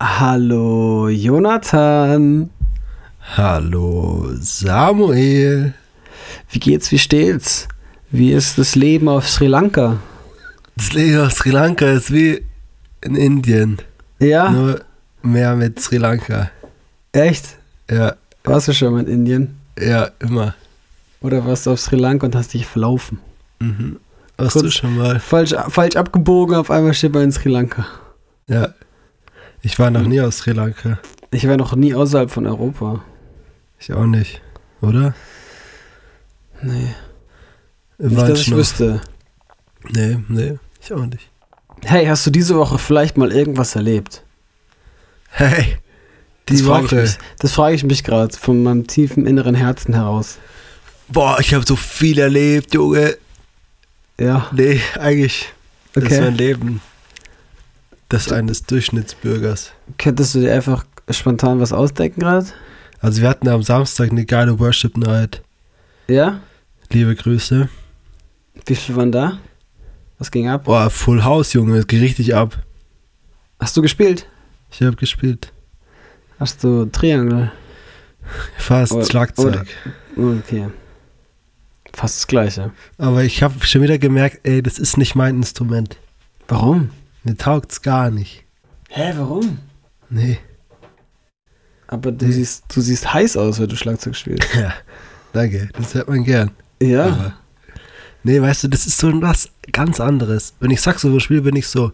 Hallo Jonathan. Hallo Samuel. Wie geht's, wie steht's? Wie ist das Leben auf Sri Lanka? Das Leben auf Sri Lanka ist wie in Indien. Ja, Nur mehr mit Sri Lanka. echt? Ja, Warst du schon mal in Indien? ja, immer. Oder warst du auf Sri Lanka und hast dich verlaufen? Mhm. Warst Kurz- du schon mal? Falsch, falsch abgebogen, auf einmal steht man in Sri Lanka. Ja. Ich war noch nie aus Sri Lanka. Ich war noch nie außerhalb von Europa. Ich auch nicht. Oder? Nee. Im Nicht, dass ich Waldschnuff. wüsste. Nee, nee, ich auch nicht. Hey, hast du diese Woche vielleicht mal irgendwas erlebt? Hey, die das frage ich Woche. mich, das frage ich mich gerade von meinem tiefen inneren Herzen heraus. Boah, ich habe so viel erlebt, Junge. Ja, Nee, eigentlich das ist okay. mein Leben. Das eines Durchschnittsbürgers. Könntest du dir einfach spontan was ausdenken gerade? Also wir hatten am Samstag eine geile Worship Night. Ja? Liebe Grüße. Wie viel waren da? Was ging ab? Boah, Full House, Junge, es geht richtig ab. Hast du gespielt? Ich habe gespielt. Hast du Triangle? Fast Oder- Schlagzeug. Okay. Fast das gleiche. Aber ich habe schon wieder gemerkt, ey, das ist nicht mein Instrument. Warum? Mir taugt's gar nicht. Hä, warum? Nee. Aber du, Nee. siehst, du siehst heiß aus, wenn du Schlagzeug spielst. Ja, danke, das hört man gern. Ja. Aber, nee, weißt du, das ist so was ganz anderes. Wenn ich Saxophon spiele, bin ich so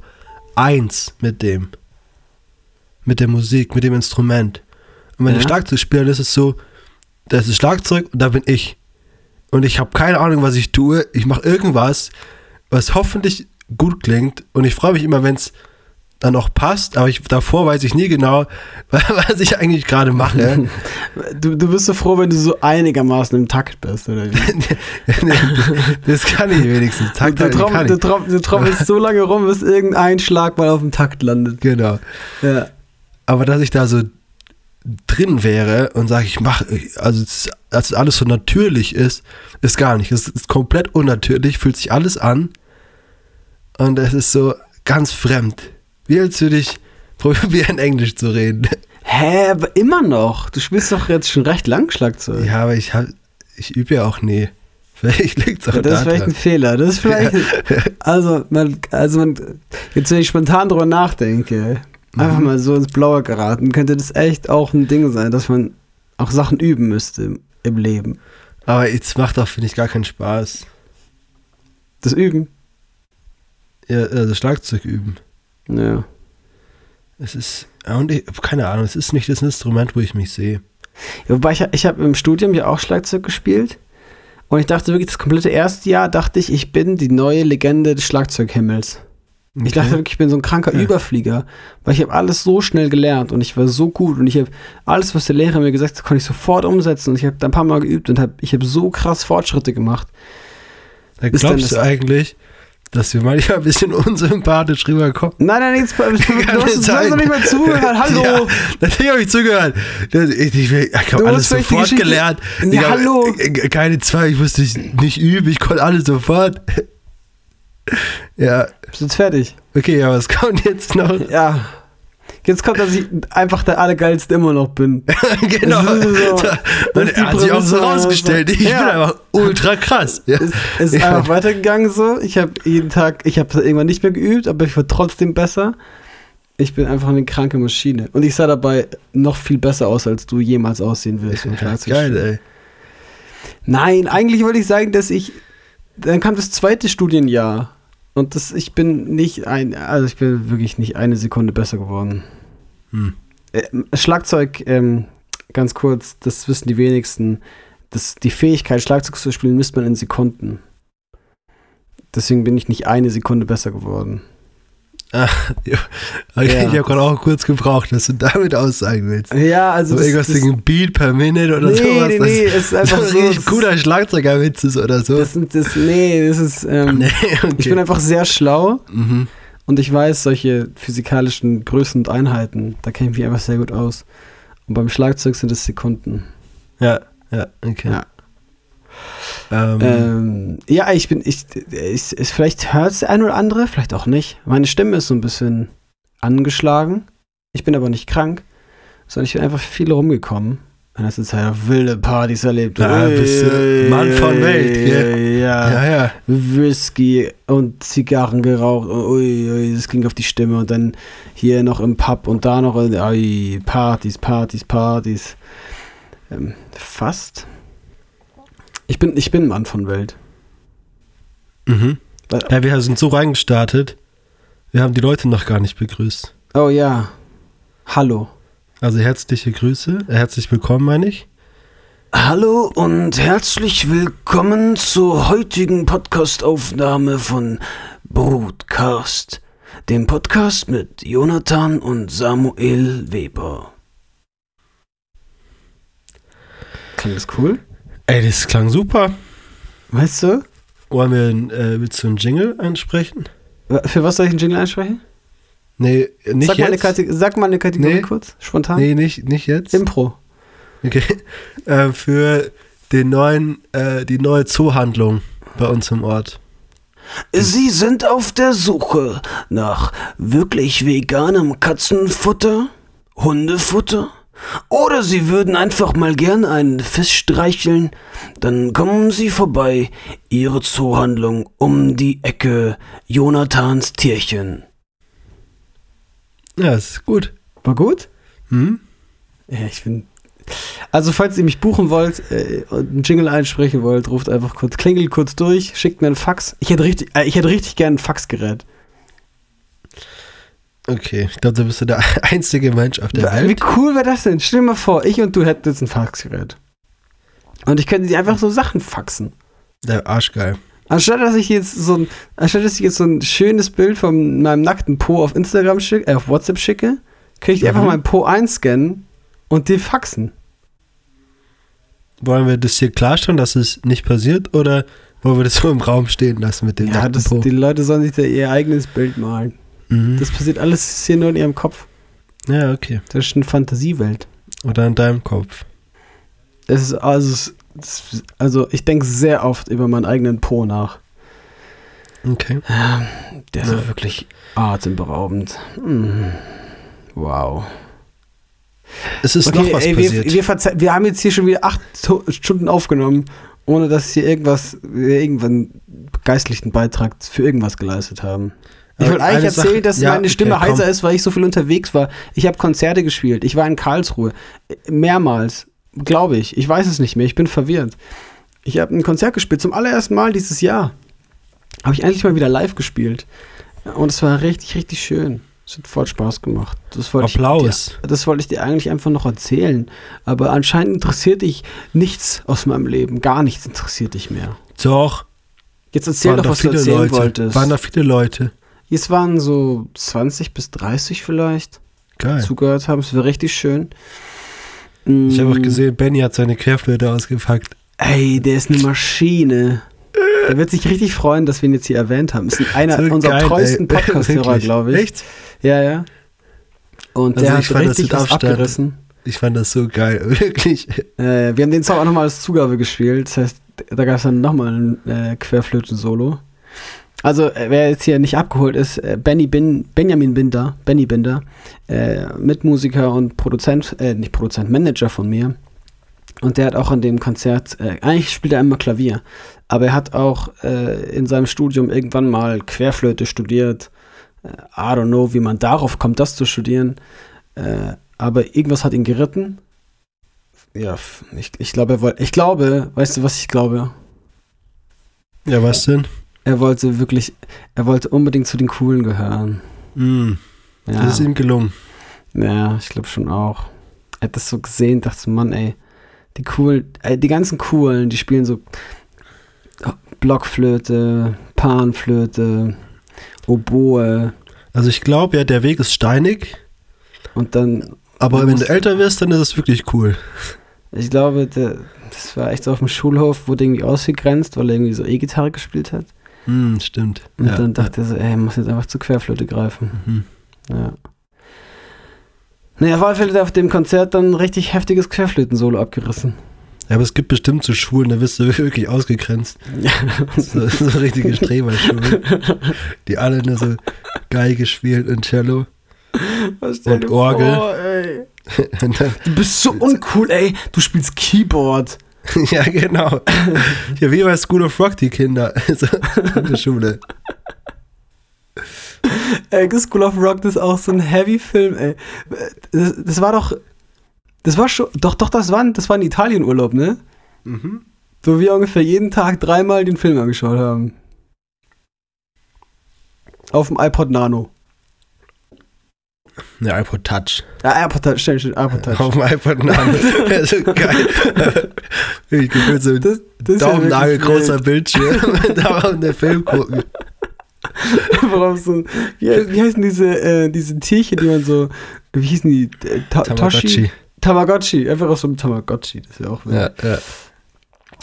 eins mit dem. Mit der Musik, mit dem Instrument. Und wenn Ja. ich Schlagzeug spiele, dann ist es so, das ist Schlagzeug und da bin ich. Und ich habe keine Ahnung, was ich tue. Ich mache irgendwas, was hoffentlich gut klingt. Und ich freue mich immer, wenn es dann auch passt. Aber ich, davor weiß ich nie genau, was ich eigentlich gerade mache. Du, du bist so froh, wenn du so einigermaßen im Takt bist, oder wie? das kann ich wenigstens. Takt du, halten tromm, kann du, ich. tromm, du trommelst so lange rum, bis irgendein Schlag mal auf dem Takt landet. Genau. Ja. Aber dass ich da so drin wäre und sage, ich mache, also es, dass alles so natürlich ist, ist gar nicht. Es ist komplett unnatürlich, fühlt sich alles an und es ist so ganz fremd. Wie als würde ich probieren, Englisch zu reden. Hä, aber immer noch. Du spielst doch jetzt schon recht lang Schlagzeug. Ja, aber ich, hab, ich übe ja auch nie. Vielleicht liegt es auch Ja, das ist vielleicht daran. ein Fehler. Das ist vielleicht. Also, man, also man, jetzt, wenn ich spontan drüber nachdenke, einfach Mhm. mal so ins Blaue geraten, könnte das echt auch ein Ding sein, dass man auch Sachen üben müsste im, im Leben. Aber es macht auch, finde ich, gar keinen Spaß. Das Üben. Ja, also Schlagzeug üben. Ja. Es ist, und ich, keine Ahnung, es ist nicht das Instrument, wo ich mich sehe. Ja, Wobei ich, ich habe im Studium ja auch Schlagzeug gespielt. Und ich dachte wirklich, das komplette erste Jahr dachte ich, ich bin die neue Legende des Schlagzeughimmels. Ich dachte wirklich, ich bin so ein kranker Ja. Überflieger, weil ich habe alles so schnell gelernt und ich war so gut und ich habe alles, was der Lehrer mir gesagt hat, konnte ich sofort umsetzen und ich habe da ein paar Mal geübt und hab, ich habe so krass Fortschritte gemacht. Da glaubst du eigentlich, dass wir manchmal ein bisschen unsympathisch rüberkommen? Nein, nein, jetzt, du hast, doch nicht mal zugehört. Hallo. Ja, natürlich habe ich zugehört. Ich, ich, ich habe alles sofort gelernt. Ja, hab, hallo. äh, Keine zwei, ich musste nicht üben, ich konnte alles sofort. Ja, Bist du jetzt fertig? okay, aber was kommt jetzt noch? Ja. Jetzt kommt, dass ich einfach der Allergeilste immer noch bin. genau. Das ist so- das ist die hat sich auch so rausgestellt. Ich ja. bin einfach ultra krass. Ja. Es, ist Ja. einfach weitergegangen so. Ich habe jeden Tag, ich habe irgendwann nicht mehr geübt, aber ich war trotzdem besser. Ich bin einfach eine kranke Maschine. Und ich sah dabei noch viel besser aus, als du jemals aussehen willst. beim Schlagzeugspielen. Geil, ey. Nein, eigentlich wollte ich sagen, dass ich. Dann kam das zweite Studienjahr. Und das, ich bin nicht ein, also ich bin wirklich nicht eine Sekunde besser geworden. Hm. Schlagzeug, ähm, ganz kurz, das wissen die wenigsten. Das, die Fähigkeit, Schlagzeug zu spielen, misst man in Sekunden. Deswegen bin ich nicht eine Sekunde besser geworden. Ja. Okay, Ja. Ich habe gerade auch kurz gebraucht, dass du damit aussagen willst. Ja, also. So das- irgendwas das- wegen Beat per Minute oder nee, sowas. nee, nee, es ist einfach so ein cooler Schlagzeugerwitz ist oder so. Das das, nee, das ist. Ähm, nee, okay. Ich bin einfach sehr schlau mhm. Und ich weiß solche physikalischen Größen und Einheiten. Da kenne ich mich einfach sehr gut aus. Und beim Schlagzeug sind es Sekunden. Ja, ja, okay. Ja. Ähm, Ähm, ja, ich bin, ich, ich, ich vielleicht hört es der ein oder andere, vielleicht auch nicht. Meine Stimme ist so ein bisschen angeschlagen. Ich bin aber nicht krank, sondern ich bin einfach viel rumgekommen. In letzter Zeit auf wilde Partys erlebt. Ja, bist du Mann von Welt, gell? Ja, Ja, ja. Whisky und Zigarren geraucht. Ui, ui, das ging auf die Stimme. Und dann hier noch im Pub und da noch ui, Partys, Partys, Partys. Ähm, fast. Ich bin, ich bin Mann von Welt. Mhm. Weil- Ja, wir sind so reingestartet. Wir haben die Leute noch gar nicht begrüßt. Oh ja. Hallo. Also herzliche Grüße. Äh, Herzlich willkommen, meine ich. Hallo und herzlich willkommen zur heutigen Podcastaufnahme von Broadcast, dem Podcast mit Jonathan und Samuel Weber. Klingt das cool? Ey, das klang super. Weißt du? Wollen wir äh, willst du einen Jingle ansprechen? Für was soll ich einen Jingle einsprechen? Nee, nicht Sag mal, eine jetzt. Kate- sag mal eine Kategorie Nee. kurz, spontan. nee, nicht, nicht jetzt. Impro. Okay. Äh, für den neuen, äh, die neue Zoohandlung bei uns im Ort. Sie sind auf der Suche nach wirklich veganem Katzenfutter, Hundefutter oder Sie würden einfach mal gern einen Fisch streicheln, dann kommen Sie vorbei, Ihre Zoohandlung um die Ecke Jonathans Tierchen. Ja, ist gut. War gut? Hm? Ja, ich bin. Also, falls ihr mich buchen wollt äh, und einen Jingle einsprechen wollt, ruft einfach kurz, klingelt kurz durch, schickt mir einen Fax. Ich hätte richtig, äh, ich hätte richtig gern ein Faxgerät. Okay, ich glaube, da bist du der einzige Mensch auf der Wie Welt. cool wäre das denn? Stell dir mal vor, ich und du hätten jetzt ein Faxgerät. Und ich könnte dir einfach so Sachen faxen. Der Arschgeil. Anstatt dass ich jetzt so ein, anstatt dass ich jetzt so ein schönes Bild von meinem nackten Po auf Instagram schicke, äh, auf WhatsApp schicke, kann ich dir einfach Mhm. meinen Po einscannen und dir faxen. Wollen wir das hier klarstellen, dass es nicht passiert oder wollen wir das so im Raum stehen lassen mit dem Ja, nackten Po? die Leute sollen sich da ihr eigenes Bild malen. Mhm. Das passiert alles hier nur in ihrem Kopf. Ja, okay. Das ist eine Fantasiewelt. Oder in deinem Kopf. Es ist also, also ich denke sehr oft über meinen eigenen Po nach. Okay. Der ist Ja. wirklich atemberaubend. Mm. Wow. Es ist noch was ey, passiert. wir, wir, wir haben jetzt hier schon wieder acht Stunden aufgenommen, ohne dass hier irgendwas, wir irgendwann geistlichen Beitrag für irgendwas geleistet haben. Ich wollte eigentlich erzählen, Sache- dass ja, meine Stimme okay, komm. heiser ist, weil ich so viel unterwegs war. Ich habe Konzerte gespielt. Ich war in Karlsruhe. Mehrmals. Glaube ich. Ich weiß es nicht mehr. Ich bin verwirrt. Ich habe ein Konzert gespielt. Zum allerersten Mal dieses Jahr. Habe ich endlich mal wieder live gespielt. Und es war richtig, richtig schön. Es hat voll Spaß gemacht. Das wollte Ich Applaus. dir, das wollte ich dir eigentlich einfach noch erzählen. Aber anscheinend interessiert dich nichts aus meinem Leben. Gar nichts interessiert dich mehr. Doch. Jetzt erzähl waren doch, was du viele erzählen Leute. wolltest. Waren da viele Leute. Es waren so 20 bis 30 vielleicht, die Geil. zugehört haben. Es war richtig schön. Ich habe auch gesehen, Benny hat seine Querflöte ausgepackt. Ey, der ist eine Maschine. Der wird sich richtig freuen, dass wir ihn jetzt hier erwähnt haben. Ist einer So unserer geil, treuesten. Podcast-Hörer, glaube ich. Echt? Ja, ja. Und Also der hat fand richtig was abgerissen. Ich fand das so geil. Wirklich. Äh, wir haben den Song auch nochmal als Zugabe gespielt. Das heißt, da gab es dann nochmal ein äh, Querflöten-Solo. Also, äh, wer jetzt hier nicht abgeholt ist, äh, Benny Bin, Benjamin Binder, Benny Binder, äh, Mitmusiker und Produzent, äh, nicht Produzent, Manager von mir. Und der hat auch an dem Konzert, äh, eigentlich spielt er immer Klavier, aber er hat auch äh, in seinem Studium irgendwann mal Querflöte studiert. I don't know, wie man darauf kommt, das zu studieren. Aber irgendwas hat ihn geritten. Ja, ich, ich glaube, er wollte, ich glaube, weißt du, was ich glaube? Ja, was denn? Er wollte wirklich, er wollte unbedingt zu den Coolen gehören. Mm, Ja, Das ist ihm gelungen. ja ich glaube schon auch. Er hat das so gesehen, dachte so, Mann, ey, die coolen, ey, die ganzen Coolen, die spielen so Blockflöte, Panflöte, Oboe Also ich glaube ja, der Weg ist steinig, und dann, aber wenn du älter wirst, dann ist es wirklich cool. ich glaube, der, das war echt so auf dem Schulhof, wurde irgendwie ausgegrenzt, weil er irgendwie so E-Gitarre gespielt hat. Hm, stimmt. Und ja. dann dachte er so, ey, muss jetzt einfach zur Querflöte greifen. Mhm. Ja. Naja, auf alle auf dem Konzert dann ein richtig heftiges Querflöten-Solo abgerissen. Ja, aber es gibt bestimmt so Schulen, da wirst du wirklich ausgegrenzt. So, so richtige Streberschulen, die alle nur so Geige spielen und Cello. Und Orgel. Vor. Und dann, Du bist so uncool, ey. Du spielst Keyboard. ja, genau. Ja, wie bei School of Rock, die Kinder. So, in der Schule. Ey, School of Rock, das ist auch so ein Heavy-Film, ey. Das, das war doch. Das war schon. Doch, doch, das war, ein- das war ein Italienurlaub, ne? Mhm. Wo wir ungefähr jeden Tag dreimal den Film angeschaut haben. Auf dem iPod Nano. Der iPod Touch. Ja, iPod Touch, stimmt, stimmt, iPod Touch. Auf dem iPod Nano. so geil. Ich gefühlt so ein Das, das ist Daumennagel großer. Bildschirm. da auf den Film gucken. Warum so, wie, wie heißen diese, äh, diese Tierchen, die man so, wie hießen die? Äh, Ta Toshi? Tamagotchi. Tamagotchi, einfach aus so einem Tamagotchi, das ist ja auch wild. Ja, ja.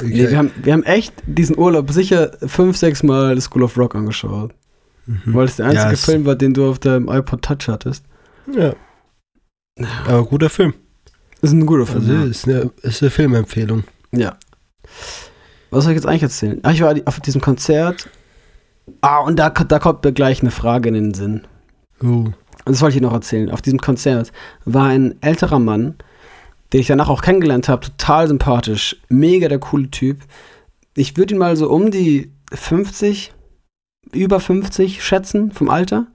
Nee, wir, haben, wir haben echt diesen Urlaub sicher fünf, sechs Mal das School of Rock angeschaut. Mhm. Weil es der einzige Ja, Film war, den du auf deinem iPod Touch hattest. Ja. Aber guter Film. Das ist ein guter Film. Also ja. ist eine, ist eine Filmempfehlung. Ja. Was soll ich jetzt eigentlich erzählen? Ah, ich war auf diesem Konzert. Ah, und da, da kommt mir gleich eine Frage in den Sinn. Uh. Und das wollte ich noch erzählen. Auf diesem Konzert war ein älterer Mann, den ich danach auch kennengelernt habe, total sympathisch, mega der coole Typ. Ich würde ihn mal so um die 50, über 50 schätzen vom Alter.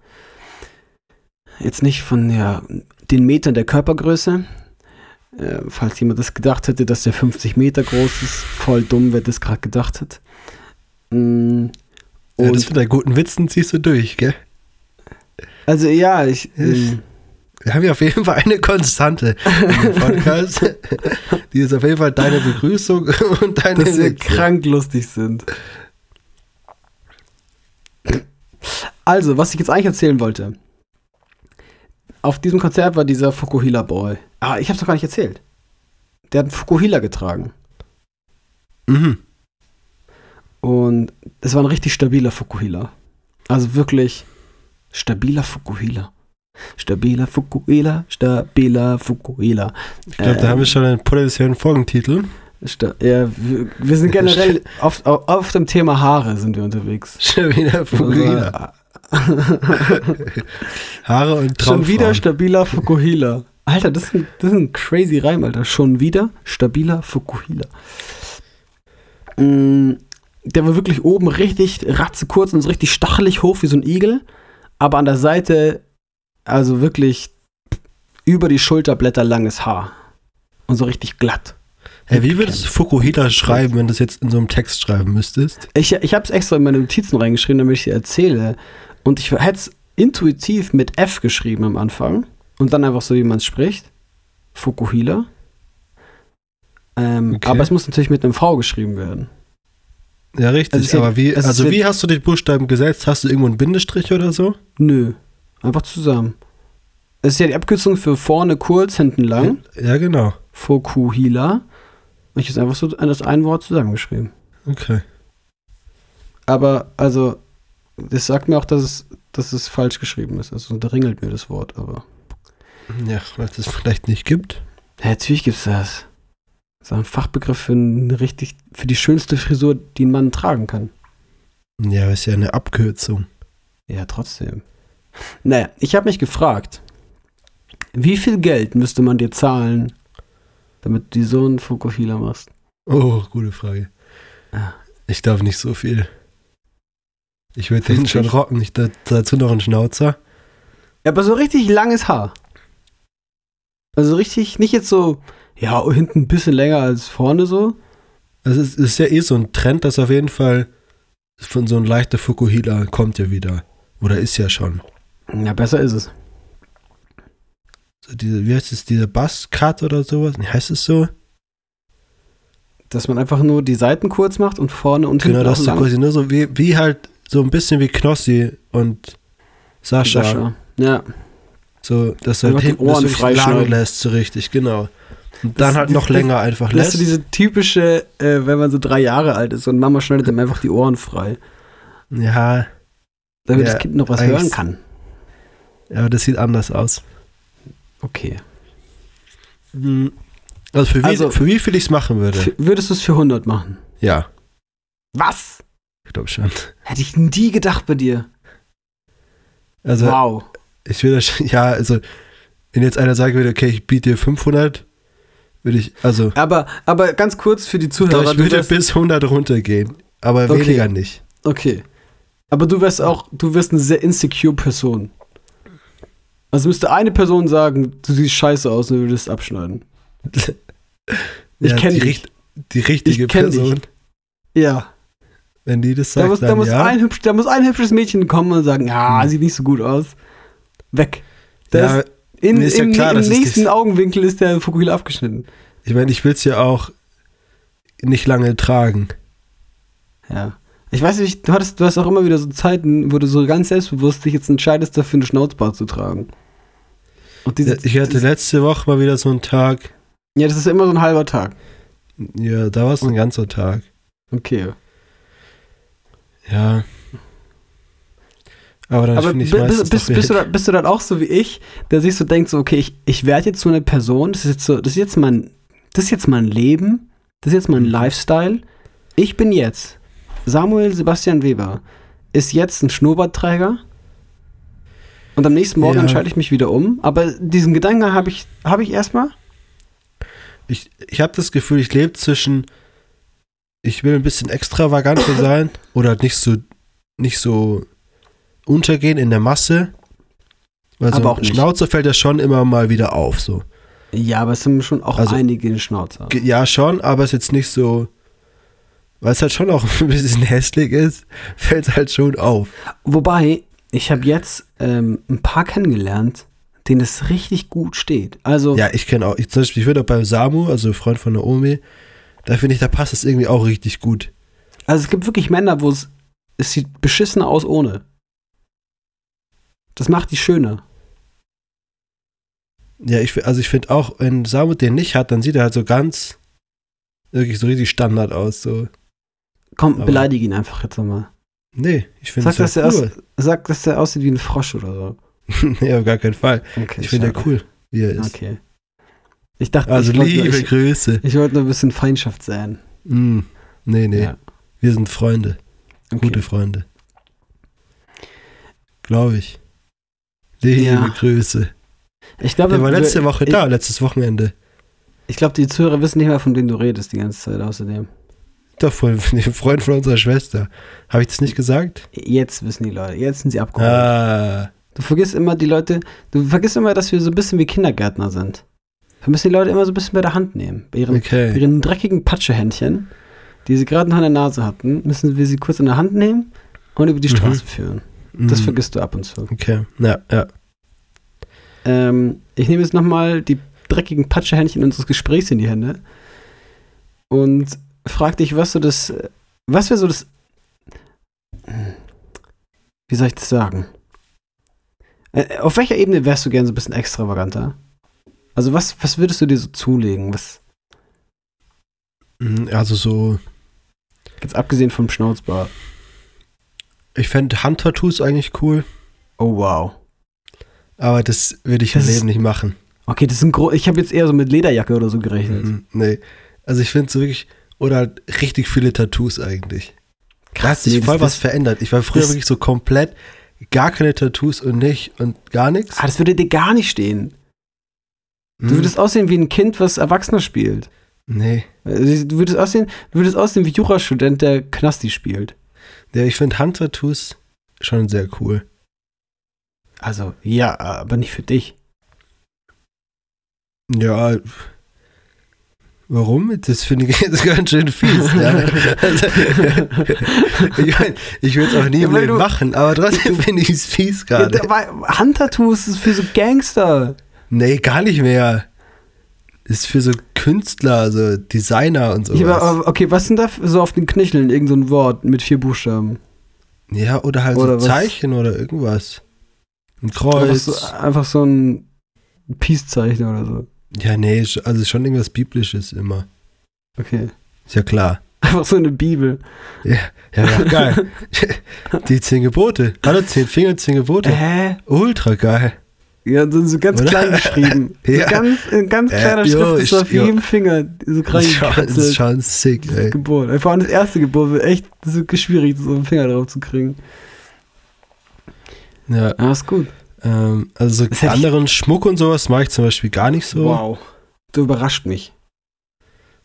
Jetzt nicht von ja, den Metern der Körpergröße. Äh, falls jemand das gedacht hätte, dass der 50 Meter groß ist, voll dumm, wer das gerade gedacht hat. Mm, Ja, und das mit deinen guten Witzen ziehst du durch, gell? also ja, ich, ähm, Wir haben ja auf jeden Fall eine Konstante im Podcast. Die ist auf jeden Fall deine Begrüßung und deine dass wir krank lustig sind. Also, was ich jetzt eigentlich erzählen wollte. Auf diesem Konzert war dieser Fukuhila Boy. Ah, ich hab's doch gar nicht erzählt. Der hat einen Fukuhila getragen. Mhm. Und es war ein richtig stabiler Fukuhila. Also wirklich stabiler Fukuhila. Stabiler Fukuhila, stabiler Fukuhila. Ich glaube, da Ähm, haben wir schon einen potenziellen Folgentitel. Ja, wir, wir sind generell auf, auf, auf dem Thema Haare sind wir unterwegs. Schon wieder Fukuhila. Haare und Traumfrauen. Schon wieder stabiler Fukuhila. Alter, das ist, ein, das ist ein crazy Reim, Alter. Schon wieder stabiler Fukuhila. Mm, Der war wirklich oben richtig ratzekurz und so richtig stachelig hoch wie so ein Igel. Aber an der Seite, also wirklich über die Schulterblätter langes Haar. Und so richtig glatt. Hey, wie würdest du Fukuhila schreiben, wenn du das jetzt in so einem Text schreiben müsstest? Ich, ich habe es extra in meine Notizen reingeschrieben, damit ich dir erzähle. Und ich hätte es intuitiv mit F geschrieben am Anfang. Und dann einfach so, wie man es spricht. Fukuhila. Ähm, Okay. Aber es muss natürlich mit einem V geschrieben werden. Ja, richtig. Also aber wie, also wie hast du die Buchstaben gesetzt? Hast du irgendwo einen Bindestrich oder so? Nö. Einfach zusammen. Es ist ja die Abkürzung für vorne kurz, hinten lang. Ja, genau. Fukuhila. Und ich habe einfach so das ein Wort zusammengeschrieben. Okay. Aber, also, das sagt mir auch, dass es, dass es falsch geschrieben ist. Also, da ringelt mir das Wort, aber. Ja, weil es vielleicht nicht gibt. Ja, natürlich gibt's das. Das ist ein Fachbegriff für eine richtig, für die schönste Frisur, die ein Mann tragen kann. Ja, ist ja eine Abkürzung. Ja, trotzdem. Naja, ich habe mich gefragt, wie viel Geld müsste man dir zahlen, damit du so einen Fukuhila machst? Oh, gute Frage. Ja. Ich darf nicht so viel. Ich würde den 50? schon rocken. Ich da, dazu noch einen Schnauzer. Ja, aber so richtig langes Haar. Also richtig, nicht jetzt so, ja, hinten ein bisschen länger als vorne so. Also es ist ja eh so ein Trend, dass auf jeden Fall von so ein leichter Fukuhila kommt ja wieder. Oder ist ja schon. Ja, besser ist es. So diese, wie heißt es, dieser Basscut oder sowas? Heißt es so? Dass man einfach nur die Seiten kurz macht und vorne und Genau, hinten dass auch du quasi nur so wie, wie halt so ein bisschen wie Knossi und Sascha. Sascha. Ja. So, dass du Einfach halt die hinten das Ohren wirklich freischneiden. lang lässt, so richtig, genau. Und dann Das- halt das- noch das- länger einfach Das lässt. ist so diese typische, äh, wenn man so drei Jahre alt ist und Mama schneidet ihm einfach die Ohren frei, ja, damit Ja, das Kind noch was hören kann. aber das sieht anders aus. Okay. Also für wie, Also- für wie viel ich es machen würde? Würdest du es für 100 machen? ja, Was? Ich glaube schon. Hätte ich nie gedacht bei dir. Also wow. Ich will das, ja, also, wenn jetzt einer sagen würde, okay, ich biete dir 500, würde ich, also, Aber, aber ganz kurz für die ich Zuhörer. ich würde bis 100 runtergehen. Aber Okay. weniger nicht. okay. Aber du wärst auch, du wärst eine sehr insecure Person. Also müsste eine Person sagen, du siehst scheiße aus und du würdest abschneiden. Ich Ja, kenn die, dich. richt- die richtige Ich kenn dich. Person, Ja. Wenn die das Da sagt, muss, da, dann muss ja. ein hübsch, da muss ein hübsches Mädchen kommen und sagen, ja, Hm. sieht nicht so gut aus. Weg. Da ja, ist, in, ist ja im, klar, Im nächsten nicht- Augenwinkel ist der Fukuhila abgeschnitten. ich meine, ich will es ja auch nicht lange tragen. Ja. Ich weiß nicht, du hattest, du hast auch immer wieder so Zeiten, wo du so ganz selbstbewusst dich jetzt entscheidest, dafür eine Schnauzbart zu tragen. Diese, Ich hatte letzte Woche mal wieder so einen Tag, ja, das ist immer so ein halber Tag. ja, da war es ein ganzer Tag. Okay. Ja. Aber dann finde ich meistens bist, bist, du da, bist du dann auch so wie ich, der sich so denkt, so, okay, ich, ich werde jetzt so eine Person, das ist jetzt so, das ist jetzt mein, das ist jetzt mein Leben, das ist jetzt Mhm. mein Lifestyle. Ich bin jetzt Samuel Sebastian Weber, ist jetzt ein Schnurrbartträger. Und am nächsten Morgen Ja. entscheide ich mich wieder um. Aber diesen Gedanken habe ich, habe ich erstmal. Ich, ich habe das Gefühl, ich lebe zwischen, ich will ein bisschen extravaganter sein oder nicht so, nicht so untergehen in der Masse. Weil so Aber auch nicht. Schnauzer fällt ja schon immer mal wieder auf, so. Ja, aber es sind schon auch Also- einige in Schnauzer. Ge- Ja, schon, aber es ist jetzt nicht so, weil es halt schon auch ein bisschen hässlich ist, fällt es halt schon auf. Wobei, ich habe jetzt ähm, ein paar kennengelernt, denen es richtig gut steht. Also, Ja, ich kenne auch, ich, zum Beispiel, ich würde auch beim Samu, also Freund von Naomi, da finde ich, da passt es irgendwie auch richtig gut. also es gibt wirklich Männer, wo es, es sieht beschissener aus ohne. Das macht die schöner. Ja, ich, also ich finde auch, wenn Samu den nicht hat, dann sieht er halt so ganz, wirklich so richtig Standard aus, so. Komm, Aber- beleidige ihn einfach jetzt nochmal. Nee, ich finde Sag, es dass er halt aus, cool. sag, dass er aussieht wie ein Frosch oder so. nee, auf gar keinen Fall. Okay, Ich finde er cool, wie er ist. Okay. Ich dachte, Also ich wollte nur- liebe ich, Grüße. ich wollte nur ein bisschen Feindschaft sein. Mm, nee, nee, Ja. wir sind Freunde, Okay. gute Freunde. Glaube ich. Liebe Ja. Grüße. Ich glaube, Der war letzte Woche ich, da, letztes Wochenende. Ich glaube, die Zuhörer wissen nicht mehr, von wem du redest die ganze Zeit außerdem. Doch, von dem Freund von unserer Schwester. Habe ich das nicht gesagt? Jetzt wissen die Leute, jetzt sind sie abgeholt. Ah, Du vergisst immer die Leute, du vergisst immer, dass wir so ein bisschen wie Kindergärtner sind. Wir müssen die Leute immer so ein bisschen bei der Hand nehmen. Bei ihren, bei okay. ihren dreckigen Patschehändchen, die sie gerade noch an der Nase hatten, müssen wir sie kurz in der Hand nehmen und über die Mhm. Straße führen. Das Mm, vergisst du ab und zu. Okay, ja, ja. Ähm, ich nehme jetzt nochmal die dreckigen Patschehändchen unseres Gesprächs in die Hände und frag dich, was so das, was wäre so das, wie soll ich das sagen? Äh, auf welcher Ebene wärst du gern so ein bisschen extravaganter? Also was, was würdest du dir so zulegen? Was, Mm, Also so, jetzt abgesehen vom Schnauzbart. ich fände Handtattoos eigentlich cool, Oh wow. aber das würde ich im Das ist- Leben nicht machen. Okay, das sind gro ich habe jetzt eher so mit Lederjacke oder so gerechnet. Mm, Nee. Also ich finde so wirklich, oder halt richtig viele Tattoos eigentlich. Da hat sich nee, das- voll was das- verändert. Ich war früher das- wirklich so komplett gar keine Tattoos und nicht und gar nichts. Ah, das würde dir gar nicht stehen. Du würdest aussehen wie ein Kind, was Erwachsener spielt. Nee. Also, Du würdest aussehen, du würdest aussehen wie Jurastudent, der Knasti spielt. Ja, ich finde Handtattoos schon sehr cool. Also, ja, aber nicht für dich. Ja. Warum? Das finde ich jetzt ganz schön fies. Ja. Also, ich mein, ich will es auch nie Ja, machen, aber trotzdem finde ich es fies Ja, gerade. dabei- Handtattoos ist für so Gangster. Nee, gar nicht mehr. Ist für so Künstler, so Designer und. Ja, aber, okay, was sind da so auf den Knöcheln? Irgend so ein Wort mit vier Buchstaben. ja, oder halt Oder so was? Zeichen oder irgendwas. Ein Einfach Kreuz. so, einfach so ein Peace-Zeichen oder so. Ja, nee, also schon irgendwas Biblisches immer. Okay. Ist ja klar. Einfach so eine Bibel. Ja, ja, ja geil. Die zehn Gebote. Hallo, zehn Finger, zehn Gebote. Hä? Ultra geil. Ja, so, so ganz Oder? klein geschrieben. Ja. So ganz, in ganz Äh, kleiner jo, Schrift ist auf jedem Finger so Das ist, schon, das ist reingekritzelt. schon sick, Das ey. Geburt. Vor allem das erste Geburt wird echt so schwierig, so einen Finger drauf zu kriegen. Ja. Ja, ist gut. Ähm, also Das so hätte ich- anderen Schmuck und sowas mag ich zum Beispiel gar nicht so. Wow. Du überrascht mich.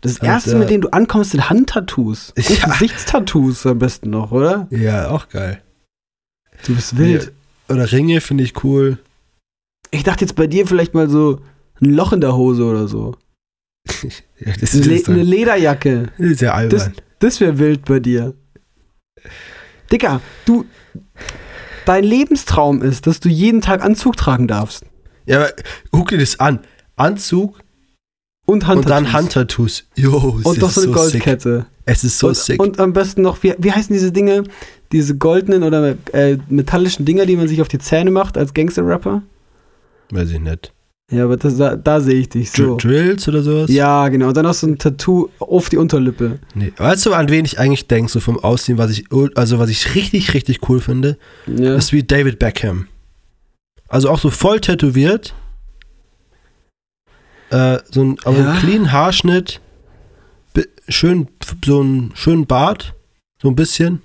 Das Und, erste, äh, mit dem du ankommst, sind Handtattoos. Und Ja. Gesichtstattoos am besten noch, oder? Ja, auch geil. Du bist wild. Oder Ringe finde ich cool. Ich dachte jetzt bei dir vielleicht mal so ein Loch in der Hose oder so. Ja, das, Eine, ist, Le das, eine Lederjacke. das ist ja albern. Das wäre wild bei dir. Dicker, du. Dein Lebenstraum ist, dass du jeden Tag Anzug tragen darfst. ja, aber guck dir das an. Anzug Und und Handtattoos. dann Handtattoos. Jo, es Und doch so eine so sick. Goldkette. Es ist so und, sick. und am besten noch, wie, wie heißen diese Dinge? Diese goldenen oder äh, metallischen Dinger, die man sich auf die Zähne macht als Gangster-Rapper? Weiß ich nicht. Ja, aber das, da, da sehe ich dich so. Dr Drills oder sowas? Ja, genau. Und dann noch so ein Tattoo auf die Unterlippe. Nee. Weißt du, an wen ich eigentlich denke, so vom Aussehen, was ich, also was ich richtig, richtig cool finde? Ja. ist wie David Beckham. Also auch so voll tätowiert. Äh, so ein, aber Ja. einen clean Haarschnitt. Schön, so einen schönen Bart. So ein bisschen.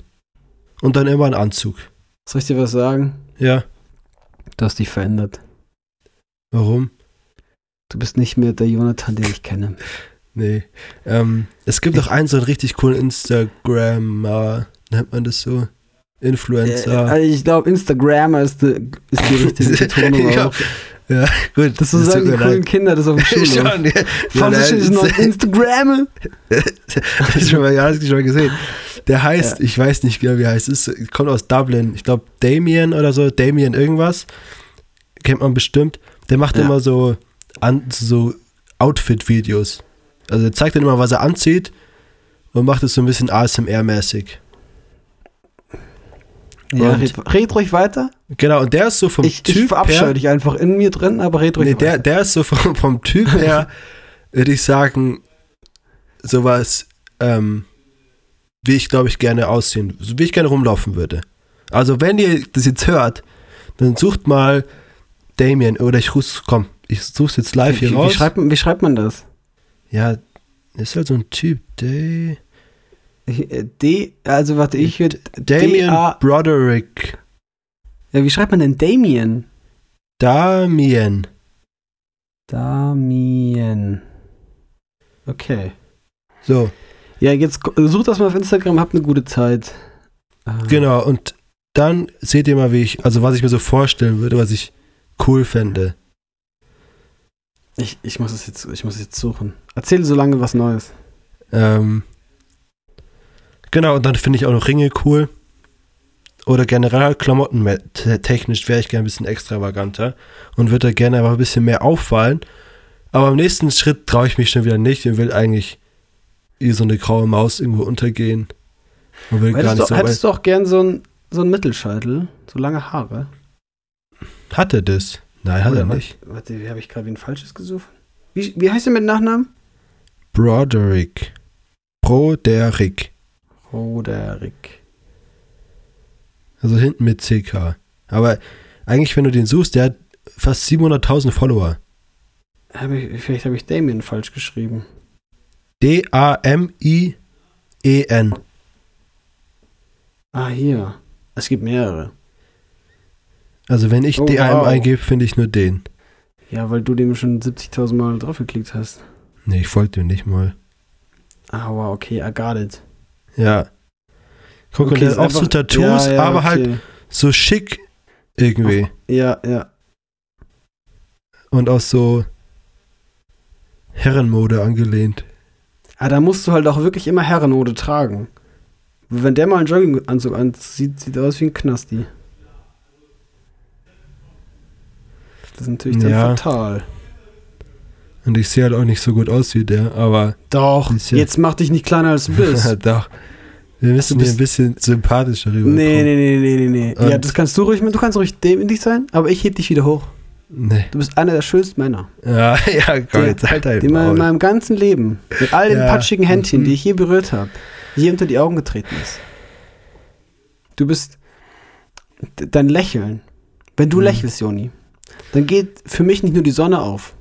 Und dann immer ein Anzug. Soll ich dir was sagen? Ja. Du hast dich verändert. Warum? Du bist nicht mehr der Jonathan, den ich kenne. Nee. Ähm, es gibt Ich- auch einen so einen richtig coolen Instagrammer, nennt man das so? Influencer. Äh, also ich glaube, Instagrammer ist die, ist die richtige Betonung Ja, auch. ja, gut. Das so tut sagen die coolen leid. Kinder das auf dem Schulhof. Schon, ja. Von Ja, sich ist noch Instagram. Hast du schon mal, ja, du schon mal gesehen. Der heißt, ich weiß nicht genau, wie er heißt, ist, kommt aus Dublin. Ich glaube, Damien oder so, Damien irgendwas. Kennt man bestimmt. Der macht Ja. immer so, an, so Outfit-Videos. Also er zeigt dann immer, was er anzieht und macht es so ein bisschen ASMR-mäßig. Ja, Und- red, red ruhig weiter. Genau, und der ist so vom Ich, ich Typ verabscheue her, dich einfach in mir drin, aber red ruhig nee, der, weiter. der ist so vom, vom Typ her, würde ich sagen, sowas, ähm, wie ich glaube ich gerne aussehen, wie ich gerne rumlaufen würde. Also wenn ihr das jetzt hört, dann sucht mal Damien oder ich ruf's, komm, ich such's jetzt live wie, hier wie, raus. schreibt, man- wie schreibt man das? ja, ist halt so ein Typ, Da- Ich, äh, D, also warte, ich würde. Damien D-A- Broderick. Ja, wie schreibt man denn Damien? Damien. Damien. Okay. So, Ja, jetzt ko- such das mal auf Instagram, habt eine gute Zeit. Genau, und dann seht ihr mal, wie ich, also was ich mir so vorstellen würde, was ich cool fände. Ich, ich muss es jetzt, ich muss jetzt suchen. Erzähl so lange was Neues. Ähm, genau, und dann finde ich auch noch Ringe cool. Oder generell Klamotten technisch wäre ich gerne ein bisschen extravaganter und würde da gerne aber ein bisschen mehr auffallen. Aber im nächsten Schritt traue ich mich schon wieder nicht und will eigentlich wie so eine graue Maus irgendwo untergehen. Und will gar Hättest, nicht du, so hättest du auch gern so ein, so ein Mittelscheitel? So lange Haare? Weit- Hat er das? Nein, hat Oder er nicht. Warte, wie habe ich gerade wie ein falsches gesucht? Wie, wie heißt der mit Nachnamen? Broderick. Broderick. Roderick. Also hinten mit CK. Aber eigentlich, wenn du den suchst, der hat fast 700.000 Follower. Hab ich, vielleicht habe ich Damien falsch geschrieben. D-A-M-I-E-N. Ah, hier. Es gibt mehrere. Also wenn ich Oh, D-A-M wow. eingebe, finde ich nur den. Ja, weil du dem schon 70.000 Mal draufgeklickt hast. Nee, ich folge dem nicht mal. Ah, wow, okay, I got it. Ja. Guck, und der ist hat auch so einfach- Tattoos, ja, ja, aber halt okay. so schick irgendwie. Ja, ja. Und auch so Herrenmode angelehnt. Ah, da musst du halt auch wirklich immer Herrenmode tragen. Wenn der mal einen Jogginganzug anzieht, sieht er aus wie ein Knasti. Das ist natürlich dann Ja. fatal. Und ich sehe halt auch nicht so gut aus wie der, aber Doch, ja- jetzt mach dich nicht kleiner als du bist. doch. Wir müssen Du hier ein bisschen sympathischer rüberkommen. nee, nee, nee, nee, nee, nee. Ja, Und- das kannst du ruhig, du kannst ruhig dämlich sein, aber ich heb dich wieder hoch. Nee. Du bist einer der schönsten Männer, Ja, ja, Der- jetzt halt dein die man in meinem ganzen Leben, mit all den Ja. patschigen Händchen, Mhm. die ich je berührt habe, je unter die Augen getreten ist. Du bist dein Lächeln. Wenn du Mhm. lächelst, Joni, dann geht für mich nicht nur die Sonne auf,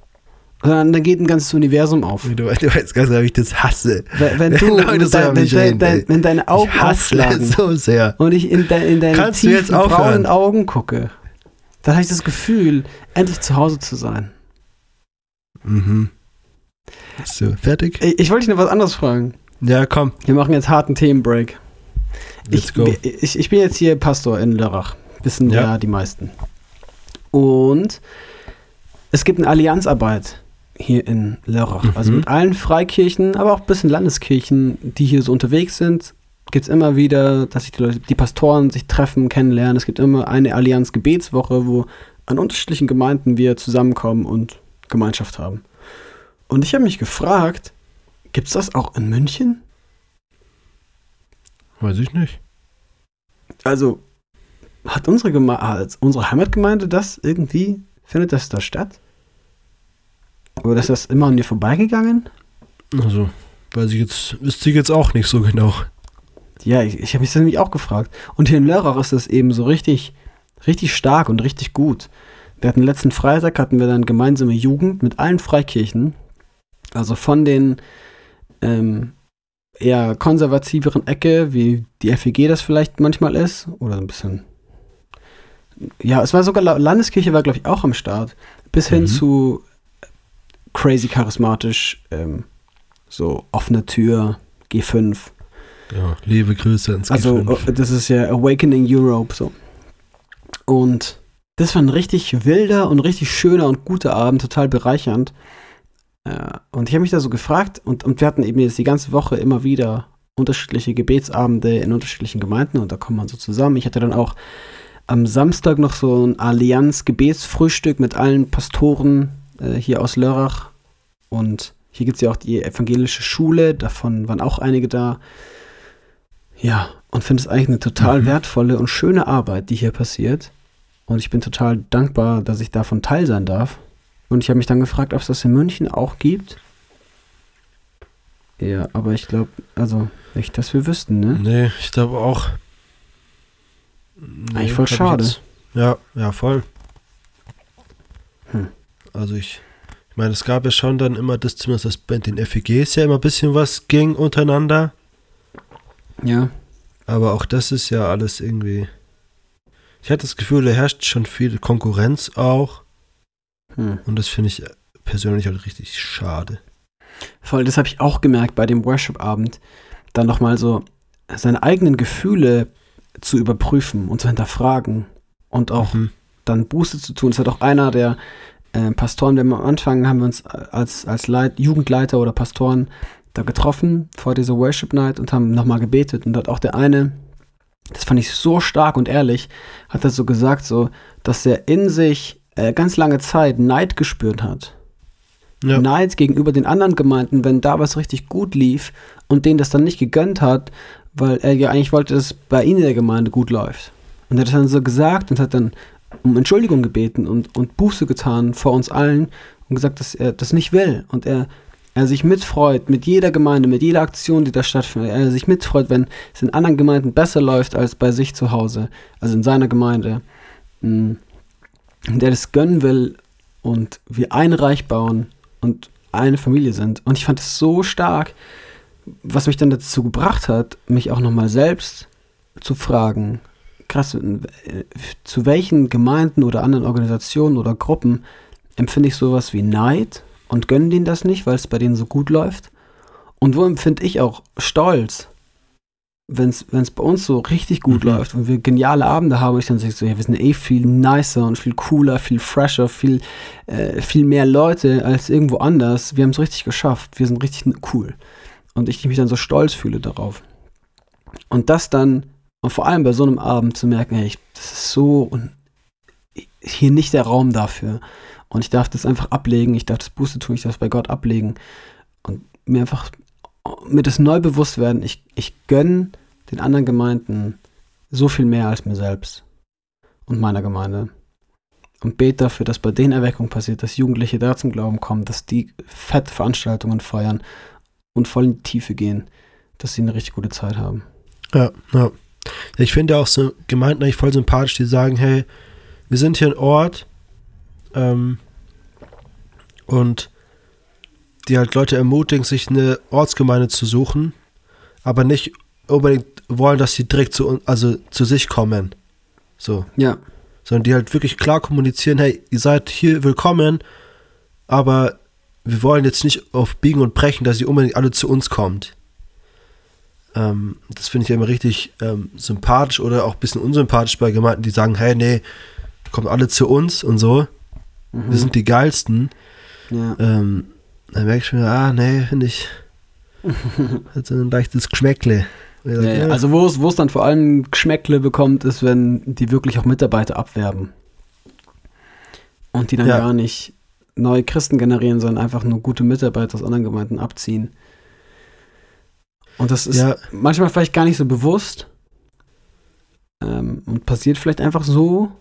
sondern dann geht ein ganzes Universum auf. Du, du weißt ganz genau, wie ich das hasse. Wenn, wenn du, Leute dein, wenn, reden, dein, wenn deine Augen ich hasse so sehr. und ich in, de, in deine Kannst tiefen braunen Augen gucke, dann hatte ich das Gefühl, endlich zu Hause zu sein. Mhm. So, fertig? Ich, ich wollte dich noch was anderes fragen. Ja, komm. Wir machen jetzt harten Themenbreak. Let's Ich, go. ich, ich bin jetzt hier Pastor in Lörrach. Wissen Ja. ja. die meisten. Und es gibt eine Allianzarbeit hier in Lörrach. Also Mhm. mit allen Freikirchen, aber auch ein bisschen Landeskirchen, die hier so unterwegs sind, gibt es immer wieder, dass sich die Leute, die Pastoren sich treffen, kennenlernen. Es gibt immer eine Allianz-Gebetswoche, wo an unterschiedlichen Gemeinden wir zusammenkommen und Gemeinschaft haben. Und ich habe mich gefragt, gibt es das auch in München? Weiß ich nicht. Also, hat unsere, Geme hat unsere Heimatgemeinde das irgendwie, findet das da statt? Oder ist das immer an mir vorbeigegangen? Also, weiß ich jetzt, wüsste ich jetzt auch nicht so genau. Ja, ich, ich habe mich das nämlich auch gefragt. Und hier in Lörrach ist das eben so richtig, richtig stark und richtig gut. Wir hatten letzten Freitag hatten wir dann gemeinsame Jugend mit allen Freikirchen. Also von den ähm, eher konservativeren Ecke, wie die FEG das vielleicht manchmal ist, oder ein bisschen. Ja, es war sogar La- Landeskirche war glaube ich auch am Start, bis hin Mhm. zu crazy charismatisch, ähm, so offene Tür, G5. Ja, liebe Grüße ins Also, G5. äh, das ist ja Awakening Europe so. Und das war ein richtig wilder und richtig schöner und guter Abend, total bereichernd. Äh, Und ich habe mich da so gefragt, und, und wir hatten eben jetzt die ganze Woche immer wieder unterschiedliche Gebetsabende in unterschiedlichen Gemeinden und da kommt man so zusammen. Ich hatte dann auch am Samstag noch so ein Allianz-Gebetsfrühstück mit allen Pastoren äh, hier aus Lörrach. Und hier gibt es ja auch die evangelische Schule, davon waren auch einige da. Ja, und finde es eigentlich eine total Mhm. wertvolle und schöne Arbeit, die hier passiert. Und ich bin total dankbar, dass ich davon Teil sein darf. Und ich habe mich dann gefragt, ob es das in München auch gibt. Ja, aber ich glaube, also nicht, dass wir wüssten, ne? Nee, ich glaube auch. Nee, Eigentlich voll schade. jetzt- Ja, ja, voll. Hm. Also ich, ich meine, es gab ja schon dann immer das, zumindest das bei den FEGs ja immer ein bisschen was ging untereinander. Ja. Aber auch das ist ja alles irgendwie. Ich hatte das Gefühl, da herrscht schon viel Konkurrenz auch. Hm. Und das finde ich persönlich halt richtig schade. Voll, das habe ich auch gemerkt bei dem Worship-Abend. Dann nochmal so seine eigenen Gefühle zu überprüfen und zu hinterfragen. Und auch Mhm. dann Buße zu tun. Es hat auch einer der äh, Pastoren, wir haben am Anfang haben wir uns als, als Leit, Jugendleiter oder Pastoren da getroffen vor dieser Worship Night und haben nochmal gebetet. Und dort auch der eine, das fand ich so stark und ehrlich, hat er so gesagt, so, dass er in sich äh, ganz lange Zeit Neid gespürt hat. Ja. Neid gegenüber den anderen Gemeinden, wenn da was richtig gut lief und denen das dann nicht gegönnt hat, weil er ja eigentlich wollte, dass es bei ihnen in der Gemeinde gut läuft. Und er hat das dann so gesagt und hat dann um Entschuldigung gebeten und, und Buße getan vor uns allen und gesagt, dass er das nicht will. Und er, er sich mitfreut mit jeder Gemeinde, mit jeder Aktion, die da stattfindet. Er sich mitfreut, wenn es in anderen Gemeinden besser läuft als bei sich zu Hause, also in seiner Gemeinde. Mm. Und der das gönnen will und wir ein Reich bauen und eine Familie sind. Und ich fand es so stark, was mich dann dazu gebracht hat, mich auch nochmal selbst zu fragen, krass, äh, zu welchen Gemeinden oder anderen Organisationen oder Gruppen empfinde ich sowas wie Neid und gönne denen das nicht, weil es bei denen so gut läuft? Und wo empfinde ich auch Stolz, wenn es bei uns so richtig gut Mhm. läuft und wir geniale Abende haben, ich dann sage so, ja, wir sind eh viel nicer und viel cooler, viel fresher, viel, äh, viel mehr Leute als irgendwo anders. Wir haben es richtig geschafft, wir sind richtig cool. Und ich mich dann so stolz fühle darauf. Und das dann, und vor allem bei so einem Abend zu merken, hey, das ist so und hier nicht der Raum dafür. Und ich darf das einfach ablegen, ich darf das Buße tun, ich darf es bei Gott ablegen. Und mir einfach, mir das neu bewusst werden, ich, ich gönne den anderen Gemeinden so viel mehr als mir selbst und meiner Gemeinde. Und bete dafür, dass bei denen Erweckung passiert, dass Jugendliche da zum Glauben kommen, dass die fette Veranstaltungen feiern und voll in die Tiefe gehen, dass sie eine richtig gute Zeit haben. Ja, ja. Ich finde auch so Gemeinden eigentlich voll sympathisch, die sagen, hey, wir sind hier ein Ort ähm, und die halt Leute ermutigen, sich eine Ortsgemeinde zu suchen, aber nicht unbedingt wollen, dass sie direkt zu, also zu sich kommen. So. Ja, sondern die halt wirklich klar kommunizieren, hey, ihr seid hier willkommen, aber wir wollen jetzt nicht auf Biegen und Brechen, dass ihr unbedingt alle zu uns kommt. Ähm, das finde ich ja immer richtig ähm, sympathisch oder auch ein bisschen unsympathisch bei Gemeinden, die sagen, hey, nee, kommt alle zu uns und so. Mhm. Wir sind die geilsten. Ja. Ähm, dann merke ich schon, ah, nee, finde ich, hat so ein leichtes Geschmäckle. Ja, ja. Also wo es dann vor allem Geschmäckle bekommt, ist, wenn die wirklich auch Mitarbeiter abwerben. Und die dann gar nicht neue Christen generieren, sondern einfach nur gute Mitarbeiter aus anderen Gemeinden abziehen. Und das ist ja. manchmal vielleicht gar nicht so bewusst ähm, und passiert vielleicht einfach so,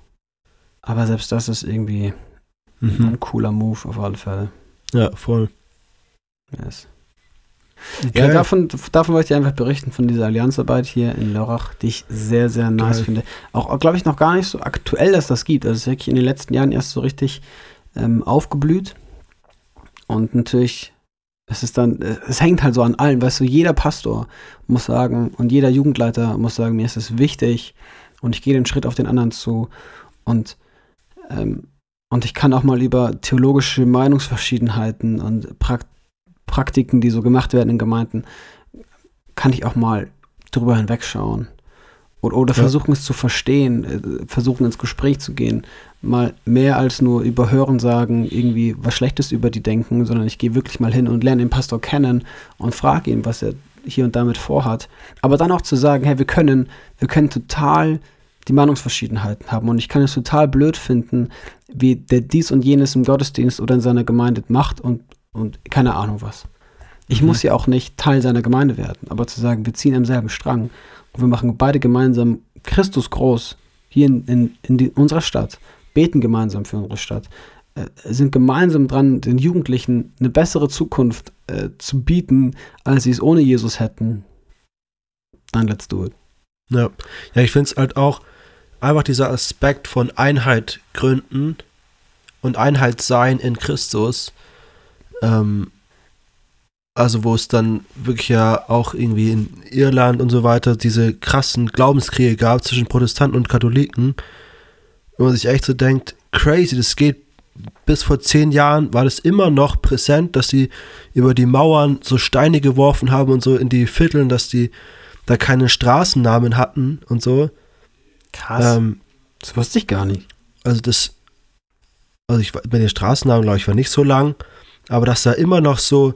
aber selbst das ist irgendwie mhm. ein cooler Move auf alle Fälle. Ja, voll. Yes. Okay. Ja, davon, davon wollte ich einfach berichten, von dieser Allianzarbeit hier in Lörrach, die ich sehr, sehr nice Geil. finde. Auch, glaube ich, noch gar nicht so aktuell, dass das gibt. Also es ist wirklich in den letzten Jahren erst so richtig ähm, aufgeblüht. Und natürlich, es ist dann, es hängt halt so an allen, weißt du, jeder Pastor muss sagen und jeder Jugendleiter muss sagen, mir ist es wichtig und ich gehe den Schritt auf den anderen zu und ähm, und ich kann auch mal über theologische Meinungsverschiedenheiten und Prakt Praktiken, die so gemacht werden in Gemeinden, kann ich auch mal drüber hinwegschauen. Oder, oder ja. versuchen es zu verstehen, äh, versuchen ins Gespräch zu gehen. Mal mehr als nur über Hören sagen, irgendwie was Schlechtes über die denken, sondern ich gehe wirklich mal hin und lerne den Pastor kennen und frage ihn, was er hier und damit vorhat. Aber dann auch zu sagen, hey, wir können, wir können total die Meinungsverschiedenheiten haben und ich kann es total blöd finden, wie der dies und jenes im Gottesdienst oder in seiner Gemeinde macht und, und keine Ahnung was. Ich mhm. muss ja auch nicht Teil seiner Gemeinde werden, aber zu sagen, wir ziehen am selben Strang und wir machen beide gemeinsam Christus groß hier in, in, in die, unserer Stadt, beten gemeinsam für unsere Stadt, äh, sind gemeinsam dran, den Jugendlichen eine bessere Zukunft äh, zu bieten, als sie es ohne Jesus hätten. Dann let's do it. Ja, ja ich finde es halt auch einfach dieser Aspekt von Einheit gründen und Einheit sein in Christus. Ähm, also wo es dann wirklich ja auch irgendwie in Irland und so weiter diese krassen Glaubenskriege gab zwischen Protestanten und Katholiken, wo man sich echt so denkt, crazy, das geht bis vor zehn Jahren war das immer noch präsent, dass die über die Mauern so Steine geworfen haben und so in die Vierteln, dass die da keine Straßennamen hatten und so. Krass. Ähm, das wusste ich gar nicht. Also das, also ich bei den Straßennamen glaube ich war nicht so lang, aber dass da immer noch so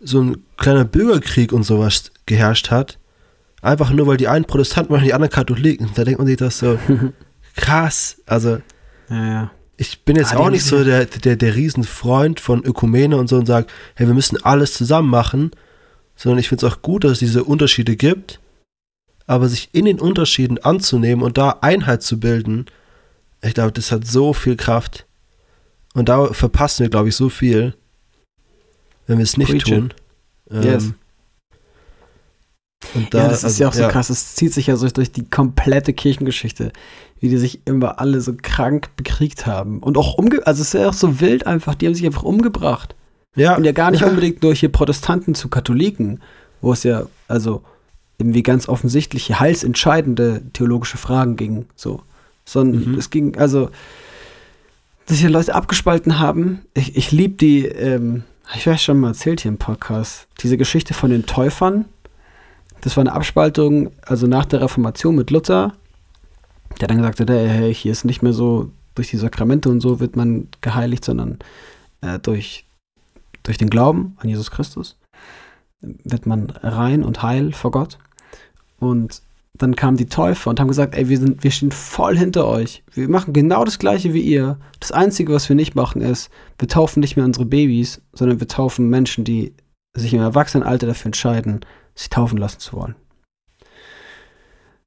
so ein kleiner Bürgerkrieg und sowas geherrscht hat. Einfach nur, weil die einen Protestanten waren und die anderen Katholiken. Da denkt man sich das so krass. Also, ja, ja. ich bin jetzt ah, auch nicht so der, der, der Riesenfreund von Ökumene und so und sage, hey, wir müssen alles zusammen machen. Sondern ich finde es auch gut, dass es diese Unterschiede gibt. Aber sich in den Unterschieden anzunehmen und da Einheit zu bilden, ich glaube, das hat so viel Kraft. Und da verpassen wir, glaube ich, so viel wenn wir es nicht Preaching. tun. Ähm, yes. Da, ja, das ist also, ja auch so ja. krass. Es zieht sich ja so durch die komplette Kirchengeschichte, wie die sich immer alle so krank bekriegt haben. Und auch umge... Also es ist ja auch so wild einfach. Die haben sich einfach umgebracht. Ja. Und ja gar nicht ja. unbedingt durch hier Protestanten zu Katholiken, wo es ja, also irgendwie ganz offensichtliche, heilsentscheidende theologische Fragen ging. So. Sondern mhm. es ging, also, dass sich Leute abgespalten haben. Ich, ich liebe die, ähm, ich weiß schon mal erzählt hier im Podcast, diese Geschichte von den Täufern. Das war eine Abspaltung, also nach der Reformation mit Luther, der dann gesagt hat, hey, hier ist nicht mehr so, durch die Sakramente und so wird man geheiligt, sondern äh, durch, durch den Glauben an Jesus Christus wird man rein und heil vor Gott. Und dann kamen die Täufer und haben gesagt, ey, wir, sind, wir stehen voll hinter euch. Wir machen genau das gleiche wie ihr. Das Einzige, was wir nicht machen, ist, wir taufen nicht mehr unsere Babys, sondern wir taufen Menschen, die sich im Erwachsenenalter dafür entscheiden, sich taufen lassen zu wollen.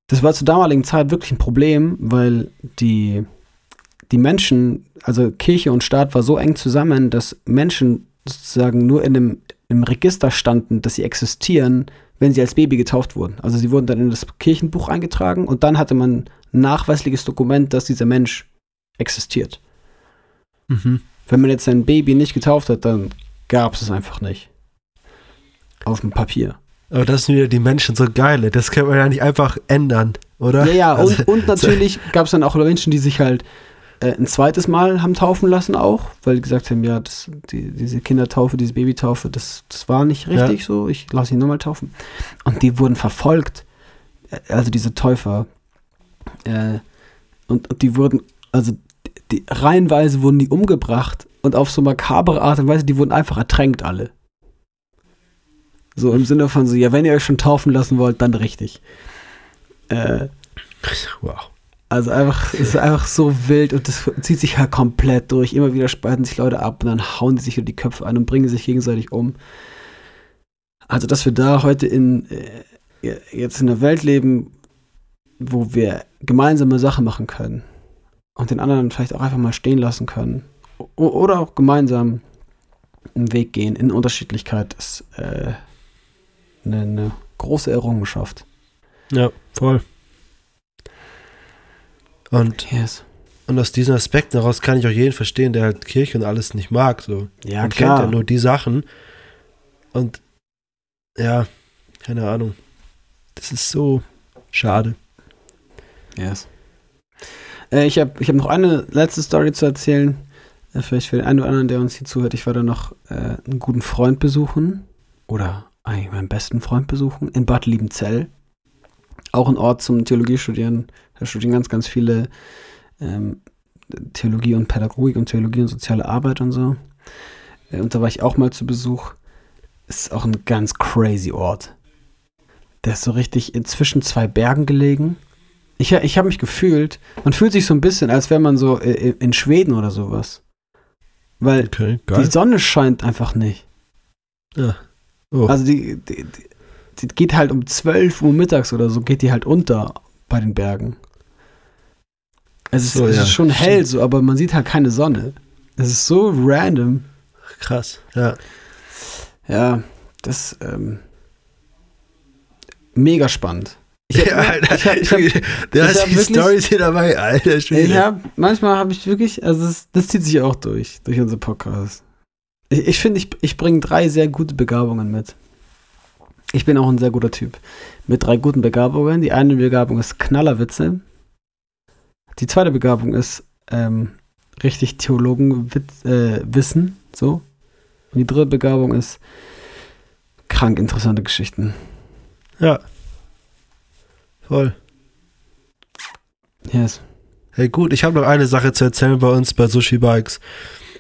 Das war zur damaligen Zeit wirklich ein Problem, weil die, die Menschen, also Kirche und Staat war so eng zusammen, dass Menschen sozusagen nur in einem, im Register standen, dass sie existieren, wenn sie als Baby getauft wurden. Also sie wurden dann in das Kirchenbuch eingetragen und dann hatte man ein nachweisliches Dokument, dass dieser Mensch existiert. Mhm. Wenn man jetzt sein Baby nicht getauft hat, dann gab es es einfach nicht. Auf dem Papier. Aber das sind wieder die Menschen so geile. Das kann man ja nicht einfach ändern. oder? Ja, ja, Also, und, und natürlich gab es dann auch Menschen, die sich halt äh, ein zweites Mal haben taufen lassen auch, weil die gesagt haben, ja, das, die, diese Kindertaufe, diese Babytaufe, das, das war nicht richtig so, ich lasse ihn nochmal taufen. Und die wurden verfolgt, äh, also diese Täufer. Äh, und, und die wurden, also die, reihenweise wurden die umgebracht und auf so makabere Art und Weise, die wurden einfach ertränkt alle. So im Sinne von so, ja, wenn ihr euch schon taufen lassen wollt, dann richtig. Äh, wow. also einfach, es ist einfach so wild und das zieht sich halt komplett durch. Immer wieder spalten sich Leute ab und dann hauen die sich über die Köpfe an und bringen sich gegenseitig um. Also, dass wir da heute in äh, jetzt in einer Welt leben, wo wir gemeinsame Sachen machen können und den anderen vielleicht auch einfach mal stehen lassen können. O oder auch gemeinsam einen Weg gehen in Unterschiedlichkeit ist äh, eine, eine große Errungenschaft. Ja, voll. Und, Yes. und aus diesen Aspekten heraus kann ich auch jeden verstehen, der halt Kirche und alles nicht mag. So. Ja, Man klar. kennt ja nur die Sachen. Und ja, keine Ahnung. Das ist so schade. Yes. Äh, ich habe ich hab noch eine letzte Story zu erzählen. Äh, vielleicht für den einen oder anderen, der uns hier zuhört. Ich war da noch äh, einen guten Freund besuchen. Oder eigentlich meinen besten Freund besuchen. In Bad Liebenzell. Auch ein Ort zum Theologie studieren. Da studieren ganz, ganz viele ähm, Theologie und Pädagogik und Theologie und soziale Arbeit und so. Äh, und da war ich auch mal zu Besuch. Ist auch ein ganz crazy Ort. Der ist so richtig inzwischen zwei Bergen gelegen. Ich, ich habe mich gefühlt, man fühlt sich so ein bisschen, als wäre man so äh, in Schweden oder sowas. Weil Okay, die Sonne scheint einfach nicht. Ja. Oh. Also die, die, die, geht halt um 12 Uhr mittags oder so, geht die halt unter bei den Bergen. Es ist, So, es ja, ist schon hell so, aber man sieht halt keine Sonne. Es ist so random. Krass. Ja. Ja, das ähm, mega spannend. Ich hab, Alter, ich hab, ich hab, der ich hab die Storys hier dabei, Alter. Ich hab, manchmal habe ich wirklich, also das, das zieht sich auch durch, durch unsere Podcast. Ich, ich finde, ich, ich bringe drei sehr gute Begabungen mit. Ich bin auch ein sehr guter Typ. Mit drei guten Begabungen. Die eine Begabung ist Knallerwitze. Die zweite Begabung ist ähm, richtig Theologenwissen, äh, Wissen, so. Und die dritte Begabung ist krank interessante Geschichten. Ja. Voll. Yes. Hey, gut, ich habe noch eine Sache zu erzählen bei uns bei Sushi Bikes.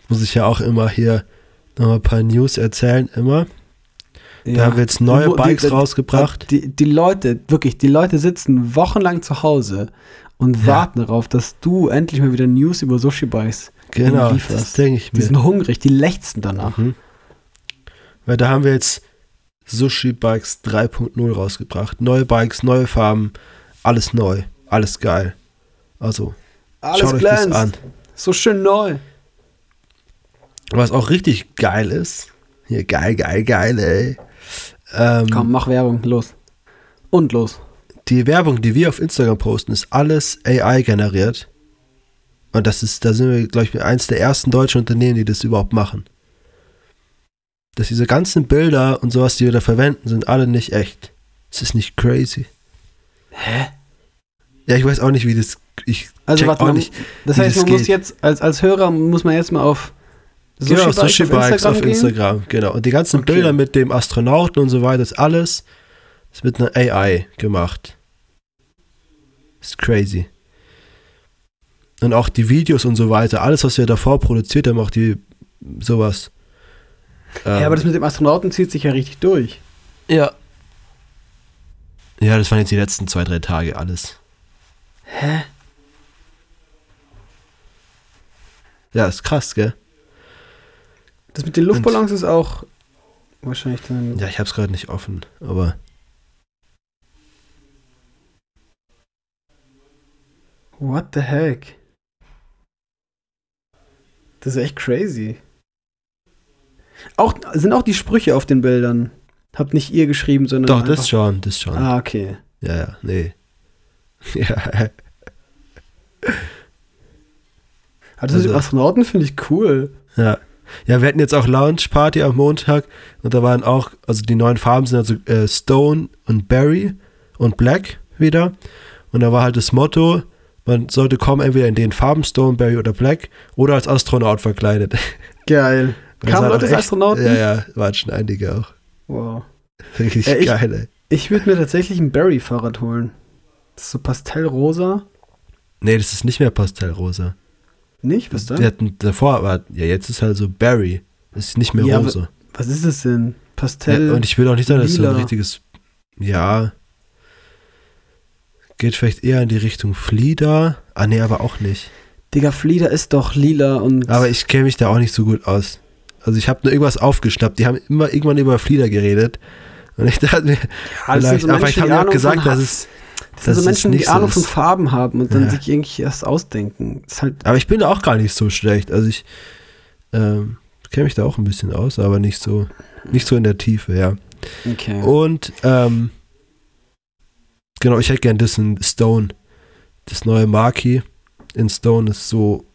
Muss ich ja auch immer hier noch mal ein paar News erzählen, immer. Da haben wir jetzt neue die- Bikes die- rausgebracht. Die, die Leute, wirklich, die Leute sitzen wochenlang zu Hause und Ja. warten darauf, dass du endlich mal wieder News über Sushi Bikes Genau, lieferst. das denke ich Die mir. sind hungrig, die lechzen danach. Mhm. Weil da haben wir jetzt Sushi Bikes 3.0 rausgebracht. Neue Bikes, neue Farben, alles neu, alles geil. Also, Alles schaut euch das glänzt. an. So schön neu. Was auch richtig geil ist, hier geil, geil, geil, ey. Ähm, Komm, mach Werbung, los. Und los. die Werbung, die wir auf Instagram posten, ist alles AI generiert. Und das ist, da sind wir, glaube ich, eins der ersten deutschen Unternehmen, die das überhaupt machen. Dass diese ganzen Bilder und sowas, die wir da verwenden, sind alle nicht echt. Es ist nicht crazy. Hä? Ja, ich weiß auch nicht, wie das. Ich Also warte auch mal, nicht. das heißt, man muss geht. jetzt, als, als Hörer muss man jetzt mal auf Sushi, genau, Bikes Sushi auf Bikes Instagram auf. Instagram, genau. Und die ganzen Okay. Bilder mit dem Astronauten und so weiter, ist alles ist mit einer AI gemacht. Ist crazy. Und auch die Videos und so weiter, alles, was wir davor produziert haben, auch die sowas. Ja, Ähm, aber das mit dem Astronauten zieht sich ja richtig durch. ja. Ja, das waren jetzt die letzten zwei, drei Tage alles. Hä? Ja, ist krass, gell? Das mit den Luftballons ist auch wahrscheinlich dann. Ja, ich hab's gerade nicht offen, aber. What the heck? Das ist echt crazy. Auch, sind auch die Sprüche auf den Bildern? Habt nicht ihr geschrieben, sondern. Doch, das schon, das schon. Ah, okay. Ja, ja, nee. Ja, Also, das mit Also- dem Astronauten finde ich cool. Ja. Ja, wir hatten jetzt auch Lounge Party am Montag und da waren auch, also die neuen Farben sind also äh, Stone und Berry und Black wieder. Und da war halt das Motto, man sollte kommen entweder in den Farben Stone, Berry oder Black oder als Astronaut verkleidet. Geil. Kamen Leute als Astronauten? Ja, ja, waren schon einige auch. Wow. Richtig ich- geil, ey. Ich würde mir tatsächlich ein Barry-Fahrrad holen. Das ist so pastellrosa. Nee, das ist nicht mehr Pastellrosa. Nicht? Was Die dann? hatten davor, aber ja, jetzt ist halt so Berry. Ist nicht mehr Ja, aber- rosa. Was ist das denn? Pastell. Ja, und ich will auch nicht sagen, dass so ein richtiges. Ja. Geht vielleicht eher in die Richtung Flieder. Ah, nee, aber auch nicht. Digga, Flieder ist doch lila und. Aber ich kenne mich da auch nicht so gut aus. Also ich habe nur irgendwas aufgeschnappt. Die haben immer irgendwann über Flieder geredet. Und ich dachte mir, Ja, vielleicht, so aber Menschen, vielleicht die haben die auch gesagt, dass es. Das sind so dass es Menschen, die so Ahnung von. Farben haben und dann Ja. sich irgendwie erst ausdenken. Das ist halt. Aber ich bin da auch gar nicht so schlecht. Also ich ähm, kenne mich da auch ein bisschen aus, aber nicht so, nicht so in der Tiefe, ja. Okay. Und ähm, genau, ich hätte gern das in Stone. Das neue Marquis in Stone ist so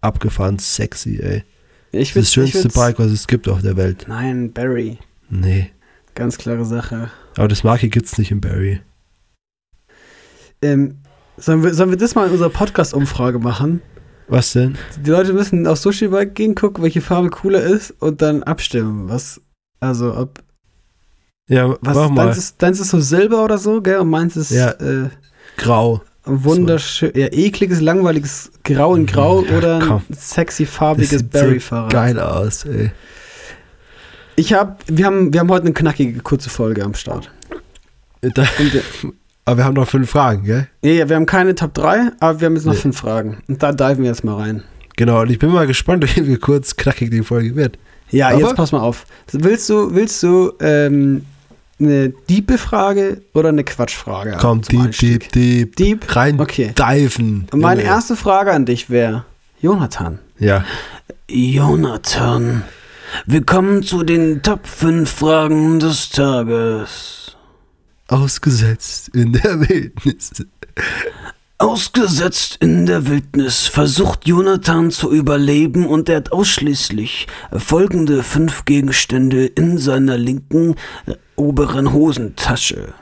abgefahren sexy, ey. ich Das, das schönste Bike, was es gibt auf der Welt. Nein, Barry. Nee. Ganz klare Sache. Aber das Marquis gibt's nicht in Barry. Ähm, sollen, wir, sollen wir das mal in unserer Podcast-Umfrage machen? Was denn? Die Leute müssen auf Sushi Bike gehen, gucken, welche Farbe cooler ist und dann abstimmen. Was, also, ob, Ja, was mach mal. deins, ist, deins ist so Silber oder so, gell? Und meins ist Ja. äh, Grau. wunderschön, ja, ekliges, langweiliges Grau in Grau Ja, oder komm. ein sexy, farbiges sieht so Barry-Fahrrad. geil aus, ey. Ich hab, wir haben, wir haben heute eine knackige, kurze Folge am Start. Da, Und aber wir haben noch fünf Fragen, gell? ja, ja, wir haben keine Top 3, aber wir haben jetzt noch Nee. fünf Fragen. Und da diven wir jetzt mal rein. Genau, und ich bin mal gespannt, wie kurz knackig die Folge wird. Ja, Aber- jetzt pass mal auf. Willst du, willst du ähm, eine diebe Frage oder eine Quatschfrage? Komm, deep, deep, deep. Deep? Rein Okay. diven. Und meine Junge. erste Frage an dich wäre, Jonathan. Ja. Jonathan, wir kommen zu den Top 5 Fragen des Tages. Ausgesetzt in der Wildnis. Ausgesetzt in der Wildnis versucht Jonathan zu überleben und er hat ausschließlich folgende fünf Gegenstände in seiner linken äh, oberen Hosentasche.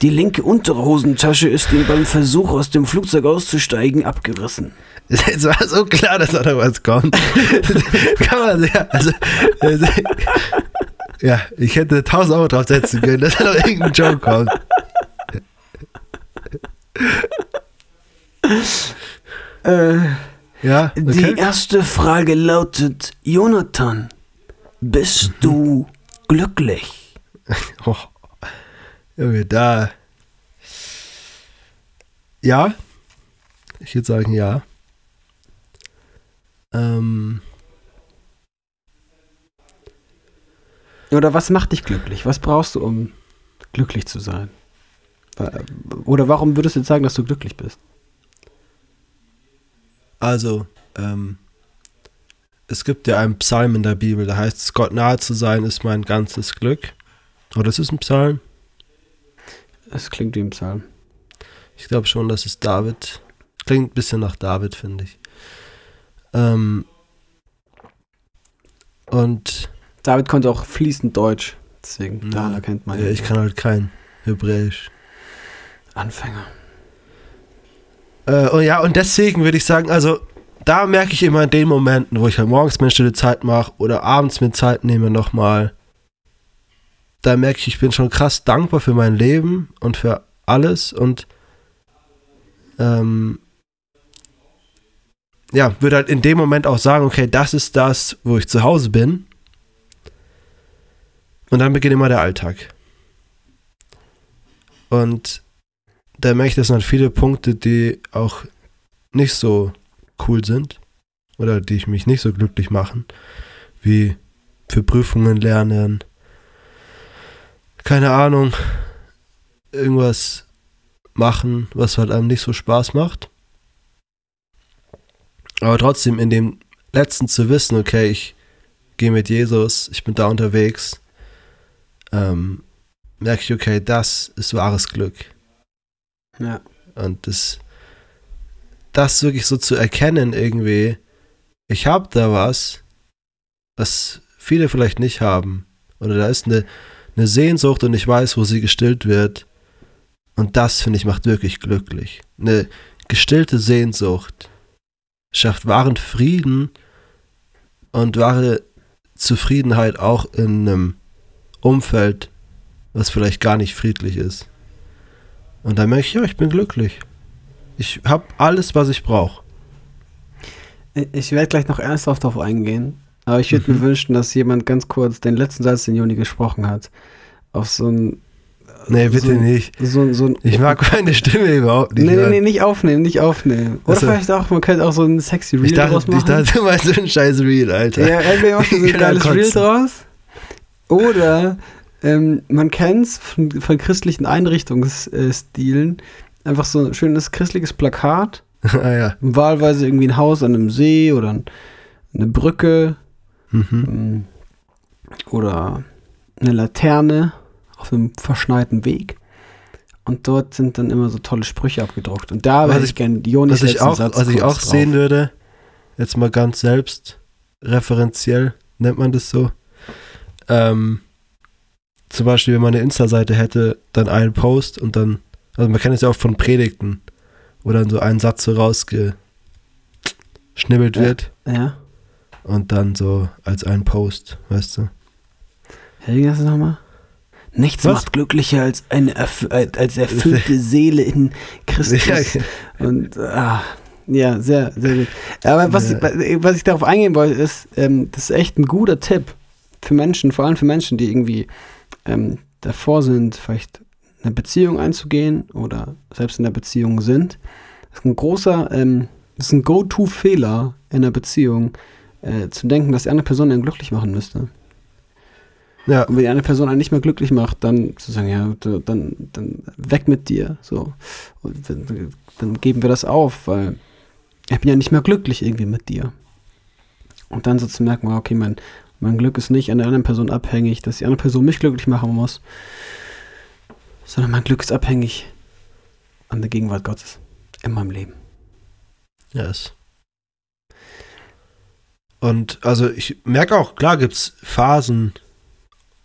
Die linke untere Hosentasche ist ihm beim Versuch aus dem Flugzeug auszusteigen abgerissen. Es war so klar, dass da noch was kommt. Kann man ja, also, also, ja, ich hätte 1000 Euro draufsetzen können, dass da noch irgendein Joke kommt. Äh, Ja, Die okay. erste Frage lautet, Jonathan, bist du glücklich? Oh, Junge, da. Ja. Ich würde sagen, ja. Ähm, Oder was macht dich glücklich? Was brauchst du, um glücklich zu sein? Oder warum würdest du jetzt sagen, dass du glücklich bist? also, ähm, es gibt ja einen Psalm in der Bibel, da heißt es, Gott nahe zu sein ist mein ganzes Glück. Oder ist es ein Psalm? Es klingt wie im Psalm. Ich glaube schon, dass es David. Klingt ein bisschen nach David, finde ich. Ähm, und David konnte auch fließend Deutsch, deswegen, Ja. daran erkennt man ja, ihn. ich kann halt kein Hebräisch. Anfänger. Äh, und ja, und deswegen würde ich sagen, also da merke ich immer in den Momenten, wo ich halt morgens mir eine stille Zeit mache oder abends mir Zeit nehme nochmal, da merke ich, ich bin schon krass dankbar für mein Leben und für alles und ähm, ja, würde halt in dem Moment auch sagen, okay, das ist das, wo ich zu Hause bin. Und dann beginnt immer der Alltag. Und da merke ich, das sind halt viele Punkte, die auch nicht so cool sind oder die ich mich nicht so glücklich machen, wie für Prüfungen lernen, keine Ahnung, irgendwas machen, was halt einem nicht so Spaß macht. Aber trotzdem in dem letzten zu wissen, okay, ich gehe mit Jesus, ich bin da unterwegs, ähm, merke ich, okay, das ist wahres Glück. Ja. Und das, das wirklich so zu erkennen irgendwie, ich habe da was, was viele vielleicht nicht haben. Oder da ist eine, eine Sehnsucht und ich weiß, wo sie gestillt wird. Und das, finde ich, macht wirklich glücklich. Eine gestillte Sehnsucht schafft wahren Frieden und wahre Zufriedenheit auch in einem Umfeld, was vielleicht gar nicht friedlich ist. Und dann merke ich, ja, ich bin glücklich. Ich habe alles, was ich brauche. Ich werde gleich noch ernsthaft darauf eingehen, aber ich würde mhm. mir wünschen, dass jemand ganz kurz den letzten Satz, den Joni gesprochen hat, auf so ein. Nee, bitte so, nicht. So, so ein, ich mag meine Stimme überhaupt nicht. Nee, nee, nee, nicht aufnehmen, nicht aufnehmen. Oder also, vielleicht auch, man könnte auch so ein sexy Reel ich dachte, draus machen. Ich dachte, du meinst so ein scheiß Reel, Alter. Ja, entweder macht man so ein geiles Reel draus. Oder ähm, man kennt es von, von christlichen Einrichtungsstilen. Einfach so ein schönes christliches Plakat ah, ja. Wahlweise irgendwie ein Haus an einem See oder eine Brücke mhm. Ähm, oder eine Laterne auf einem verschneiten Weg. Und dort sind dann immer so tolle Sprüche abgedruckt. Und da würde ich gerne Jonis was ich auch, Satz Was ich auch drauf. sehen würde, jetzt mal ganz selbst referenziell, nennt man das so. Ähm, zum Beispiel, wenn man eine Insta-Seite hätte, dann einen Post und dann, also man kennt es ja auch von Predigten wo dann so ein Satz so rausgeschnibbelt ja. wird. Ja. Und dann so als ein Post, weißt du? Helge, das nochmal? Nichts Was? macht glücklicher als eine als erfüllte Seele in Christus. Ja, okay. Und ah, ja, sehr, sehr gut. Aber was, ja. ich, was ich darauf eingehen wollte, ist, ähm, das ist echt ein guter Tipp für Menschen, vor allem für Menschen, die irgendwie ähm, davor sind, vielleicht eine Beziehung einzugehen oder selbst in der Beziehung sind. Das ist ein großer, ähm, ist ein Go-To-Fehler in der Beziehung, äh, zu denken, dass die andere Person einen glücklich machen müsste. Ja. Und wenn die eine Person einen nicht mehr glücklich macht, dann zu sagen, ja, dann, dann weg mit dir. So. Und dann, dann geben wir das auf, weil ich bin ja nicht mehr glücklich irgendwie mit dir. Und dann so zu merken, okay, mein, mein Glück ist nicht an der anderen Person abhängig, dass die andere Person mich glücklich machen muss, sondern mein Glück ist abhängig an der Gegenwart Gottes in meinem Leben. Yes. Und also ich merke auch, klar gibt es Phasen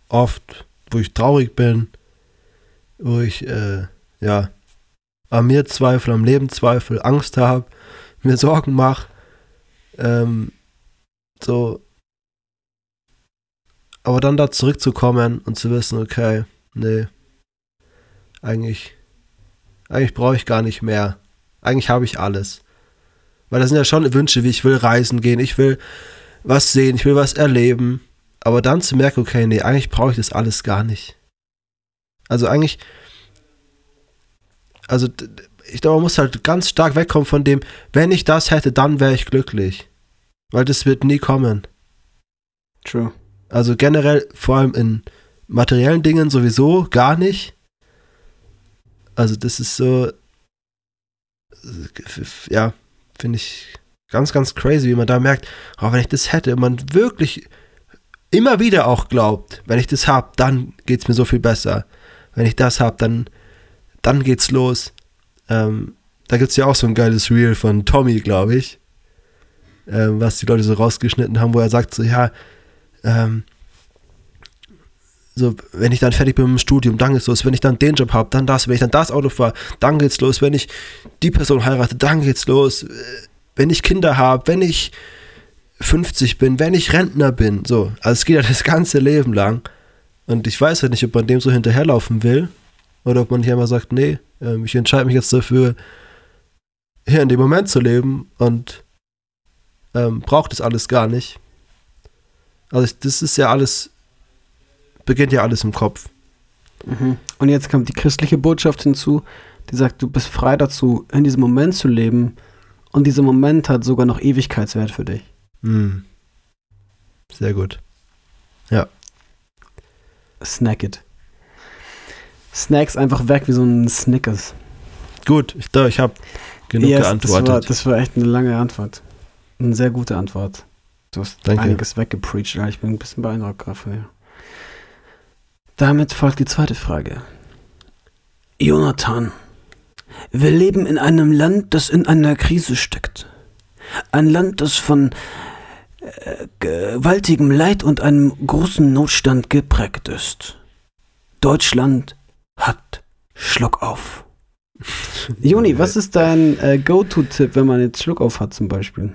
oft, wo ich traurig bin, wo ich äh, ja an mir zweifle, am Leben zweifle, Angst habe, mir Sorgen mache. Ähm, so. Aber dann da zurückzukommen und zu wissen, okay, nee, eigentlich, eigentlich brauche ich gar nicht mehr. Eigentlich habe ich alles. Weil das sind ja schon Wünsche, wie ich will reisen gehen, ich will was sehen, ich will was erleben. Aber dann zu merken, okay, nee, eigentlich brauche ich das alles gar nicht. Also eigentlich, also ich glaube, man muss halt ganz stark wegkommen von dem, wenn ich das hätte, dann wäre ich glücklich. Weil das wird nie kommen. True. Also generell, vor allem in materiellen Dingen sowieso gar nicht. Also das ist so, ja, finde ich ganz, ganz crazy, wie man da merkt, oh, wenn ich das hätte, man wirklich immer wieder auch glaubt, wenn ich das habe, dann geht es mir so viel besser. Wenn ich das habe, dann, dann geht's los. Ähm, da gibt es ja auch so ein geiles Reel von Tommy, glaube ich, ähm, was die Leute so rausgeschnitten haben, wo er sagt so, ja, ähm, so, wenn ich dann fertig bin mit dem Studium, dann geht's los. Wenn ich dann den Job habe, dann das. Wenn ich dann das Auto fahre, dann geht's los. Wenn ich die Person heirate, dann geht's los. Wenn ich Kinder habe, wenn ich 50 bin, wenn ich Rentner bin. So, also es geht ja das ganze Leben lang. Und ich weiß halt nicht, ob man dem so hinterherlaufen will oder ob man hier mal sagt, nee, ähm, ich entscheide mich jetzt dafür, hier in dem Moment zu leben und ähm, braucht das alles gar nicht. Also das ist ja alles beginnt ja alles im Kopf. Mhm. Und jetzt kommt die christliche Botschaft hinzu, die sagt, du bist frei dazu, in diesem Moment zu leben. Und dieser Moment hat sogar noch Ewigkeitswert für dich. Mhm. Sehr gut. Ja. Snack it. Snacks einfach weg wie so ein Snickers. Gut, ich, ich habe genug yes, geantwortet. Das war, das war echt eine lange Antwort. Eine sehr gute Antwort. Du hast Danke. einiges weggepreacht. Ich bin ein bisschen beeindruckt gerade von dir. Damit folgt die zweite Frage. Jonathan, wir leben in einem Land, das in einer Krise steckt. Ein Land, das von äh, gewaltigem Leid und einem großen Notstand geprägt ist. Deutschland hat Schluck auf. Juni, was ist dein äh, Go-To-Tipp, wenn man jetzt Schluck auf hat zum Beispiel?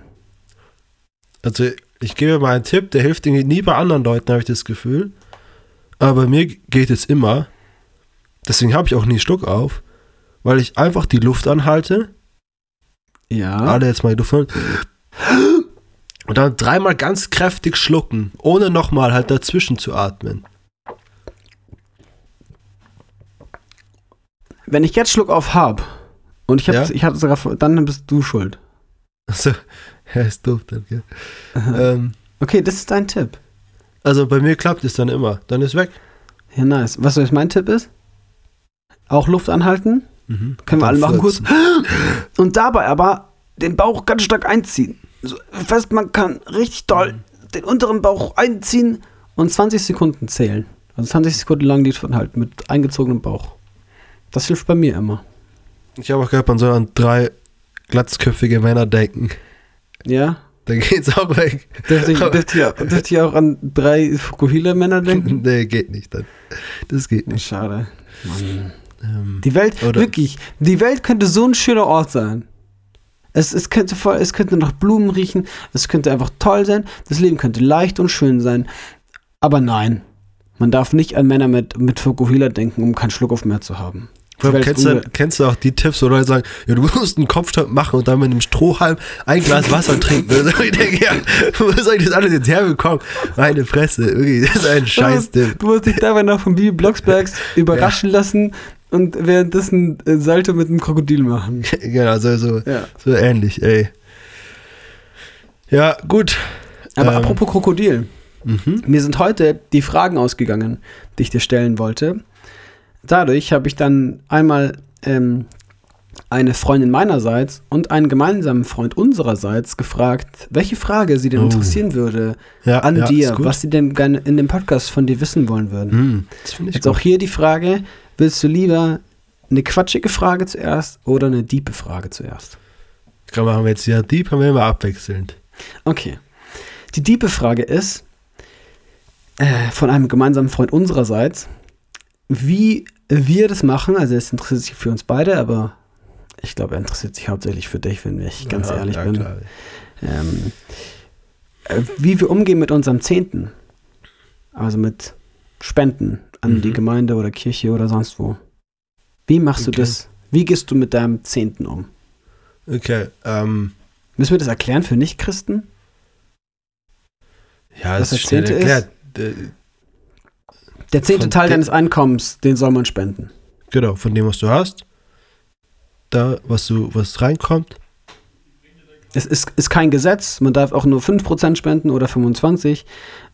Also, ich gebe mal einen Tipp, der hilft irgendwie nie bei anderen Leuten, habe ich das Gefühl. Aber bei mir geht es immer. Deswegen habe ich auch nie Schluck auf, weil ich einfach die Luft anhalte. Ja. Alle jetzt mal die Luft anhalten. Und dann dreimal ganz kräftig schlucken, ohne nochmal halt dazwischen zu atmen. Wenn ich jetzt Schluck auf hab und ich habe Ja? ich hatte sogar dann bist du schuld. Also, ja, ist doof dann, gell? ähm, Okay, das ist dein Tipp. also bei mir klappt es dann immer. Dann ist weg. Ja, nice. Was jetzt mein Tipp ist? Auch Luft anhalten. Mhm. Können wir alle machen kurz. Und dabei aber den Bauch ganz stark einziehen. So fest man kann. Richtig doll den unteren Bauch einziehen und 20 Sekunden zählen. Also 20 Sekunden lang die Luft anhalten mit eingezogenem Bauch. Das hilft bei mir immer. Ich habe auch gehört, man soll an drei glatzköpfige Männer denken. Ja? Dann geht's auch weg. Dürfte ich, dürfte ich, auch- dürfte ich auch an drei Fukuhila-Männer denken? nee, geht nicht dann. Das geht nicht. Schade. Mann. Ähm, Die Welt, Oder- wirklich, die Welt könnte so ein schöner Ort sein. Es, es, könnte voll, es könnte nach Blumen riechen, es könnte einfach toll sein, das Leben könnte leicht und schön sein. Aber nein, man darf nicht an Männer mit, mit Fukuhila denken, um keinen Schluck auf mehr zu haben. Ist kennst, du, kennst du auch die Tipps, wo Leute sagen, ja, du musst einen Kopfstand machen und dann mit einem Strohhalm ein Glas Wasser trinken. Also ich denke, ja, wo soll ich das alles jetzt herbekommen? Meine Fresse, wirklich, das ist ein Scheiß-Tipp. Du musst dich dabei noch von Bibi Blocksbergs überraschen lassen und währenddessen äh, Salto mit einem Krokodil machen. Genau, so, so, Ja. so ähnlich, ey. Ja, gut. Aber Ähm. apropos Krokodil. Mhm. Mir sind heute die Fragen ausgegangen, die ich dir stellen wollte. Dadurch habe ich dann einmal ähm, eine Freundin meinerseits und einen gemeinsamen Freund unsererseits gefragt, welche Frage sie denn Oh. interessieren würde Ja, an ja, dir, was sie denn gerne in dem Podcast von dir wissen wollen würden. Hm, das Jetzt gut. auch hier die Frage, willst du lieber eine quatschige Frage zuerst oder eine diepe Frage zuerst? Komm, machen wir jetzt ja Deep, haben wir immer abwechselnd. Okay. Die diepe Frage ist äh, von einem gemeinsamen Freund unsererseits, wie wir das machen. Also es interessiert sich für uns beide, aber ich glaube, er interessiert sich hauptsächlich für dich, wenn ich ganz Ja, ehrlich ja, bin. Ähm, äh, wie wir umgehen mit unserem Zehnten. Also mit Spenden an Mhm. die Gemeinde oder Kirche oder sonst wo. Wie machst du Okay. das? Wie gehst du mit deinem Zehnten um? Okay, ähm, Müssen wir das erklären für Nichtchristen? ja, das ist schnell Zehnte erklärt. Äh, Der zehnte Teil de- deines Einkommens, den soll man spenden. Genau, von dem, was du hast. Da, was du, was reinkommt. Es ist, ist kein Gesetz, man darf auch nur 5% spenden oder 25%.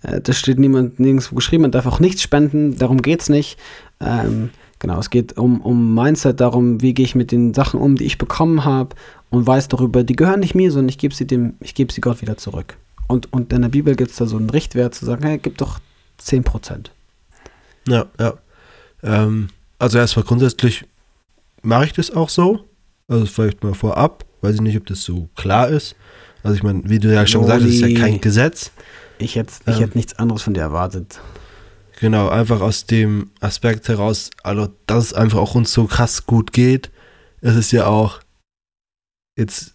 Äh, das steht niemand nirgendwo geschrieben, man darf auch nichts spenden, darum geht es nicht. Ähm, genau, es geht um, um Mindset, darum, wie gehe ich mit den Sachen um, die ich bekommen habe und weiß darüber, die gehören nicht mir, sondern ich gebe sie dem, ich gebe sie Gott wieder zurück. Und, und in der Bibel gibt es da so einen Richtwert zu sagen, hey, gib doch 10%. Ja, ja. Ähm, also erstmal grundsätzlich mache ich das auch so. Also vielleicht mal vorab. Weiß ich nicht, ob das so klar ist. Also ich meine, wie du ja schon gesagt hast, ist ja kein Gesetz. Ich hätte ich Ähm. hätte nichts anderes von dir erwartet. Genau, einfach aus dem Aspekt heraus, also dass es einfach auch uns so krass gut geht. Es ist ja auch jetzt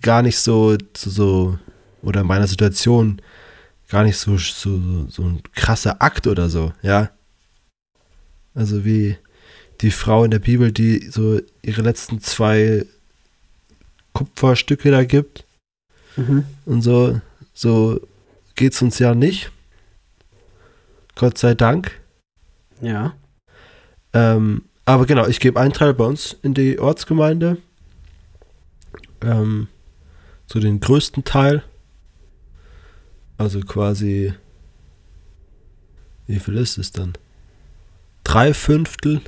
gar nicht so, so, so oder in meiner Situation gar nicht so, so, so ein krasser Akt oder so, ja. Also wie die Frau in der Bibel, die so ihre letzten zwei Kupferstücke da gibt Mhm. und so, so geht's uns ja nicht. Gott sei Dank. Ja. Ähm, aber genau, ich gebe einen Teil bei uns in die Ortsgemeinde. Ähm, so den größten Teil. Also quasi. Wie viel ist es dann? Drei Fünftel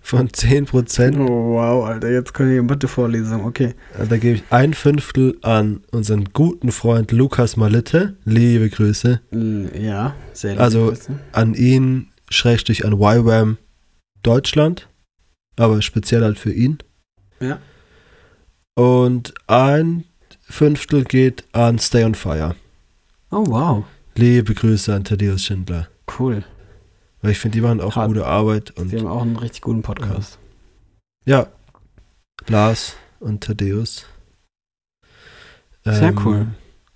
von 10 Prozent. Oh, wow, Alter, jetzt kann ich eine Mathe-Vorlesung, okay. Da gebe ich ein Fünftel an unseren guten Freund Lukas Malitte. Liebe Grüße. Ja, sehr liebe Also- Grüße. An ihn, Schrägstrich an YWAM Deutschland. Aber speziell halt für ihn. Ja. Und ein Fünftel geht an Stay on Fire. Oh, wow. Liebe Grüße an Thaddeus Schindler. Cool. Weil ich finde, die machen auch Hart. gute Arbeit. Und Die haben auch einen richtig guten Podcast. Ja. Lars und Thaddeus. Sehr Ähm, cool.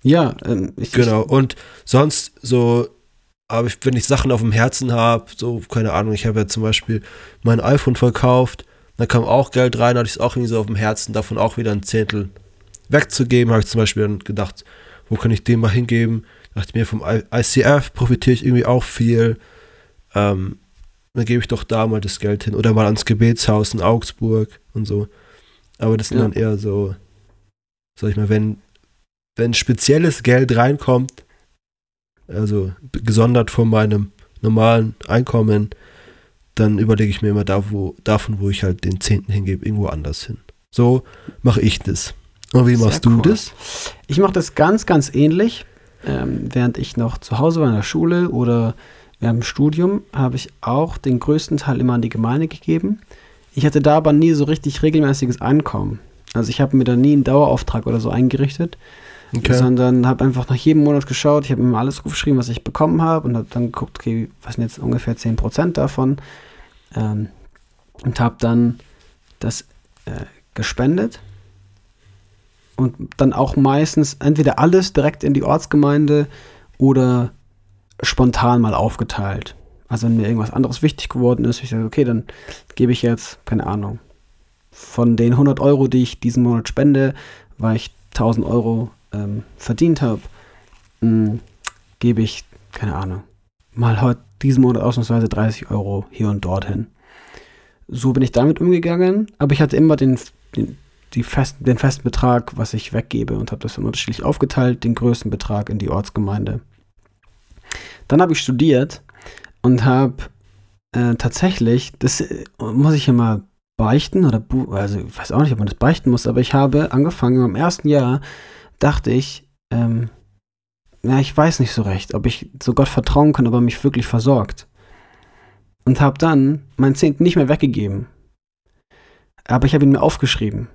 Ja, ähm, ich, Genau. Und sonst so, aber ich, wenn ich Sachen auf dem Herzen habe, so, keine Ahnung, ich habe ja zum Beispiel mein iPhone verkauft, da kam auch Geld rein, hatte ich es auch irgendwie so auf dem Herzen, davon auch wieder ein Zehntel wegzugeben, habe ich zum Beispiel dann gedacht, wo kann ich den mal hingeben? Dachte mir, vom ICF profitiere ich irgendwie auch viel. Ähm, dann gebe ich doch da mal das Geld hin. Oder mal ans Gebetshaus in Augsburg und so. Aber das sind Ja. dann eher so, sag ich mal, wenn, wenn spezielles Geld reinkommt, also gesondert von meinem normalen Einkommen, dann überlege ich mir immer da, wo, davon, wo ich halt den Zehnten hingebe, irgendwo anders hin. So mache ich das. Und wie Sehr machst du cool. das? Ich mache das ganz, ganz ähnlich. Ähm, während ich noch zu Hause war in der Schule oder dem Studium, habe ich auch den größten Teil immer an die Gemeinde gegeben. Ich hatte da aber nie so richtig regelmäßiges Einkommen. Also ich habe mir da nie einen Dauerauftrag oder so eingerichtet, sondern habe einfach nach jedem Monat geschaut. Ich habe mir alles aufgeschrieben, was ich bekommen habe und habe dann geguckt, okay, was sind jetzt ungefähr 10% davon. Ähm, und habe dann das äh, gespendet und dann auch meistens entweder alles direkt in die Ortsgemeinde oder spontan mal aufgeteilt. Also wenn mir irgendwas anderes wichtig geworden ist, ich sage, okay, dann gebe ich jetzt, keine Ahnung, von den 100 Euro, die ich diesen Monat spende, weil ich 1000 Euro ähm, verdient habe, mh, gebe ich, keine Ahnung, mal heute diesen Monat ausnahmsweise 30 Euro hier und dorthin. So bin ich damit umgegangen, aber ich hatte immer den, den, die fest, den festen Betrag, was ich weggebe und habe das dann unterschiedlich aufgeteilt, den größten Betrag in die Ortsgemeinde. Dann habe ich studiert und habe äh, tatsächlich, das äh, muss ich immer beichten oder, also ich weiß auch nicht, ob man das beichten muss, aber ich habe angefangen, im ersten Jahr dachte ich, ähm, ja, ich weiß nicht so recht, ob ich so Gott vertrauen kann, ob er mich wirklich versorgt. Und habe dann meinen Zehnten nicht mehr weggegeben. Aber ich habe ihn mir aufgeschrieben.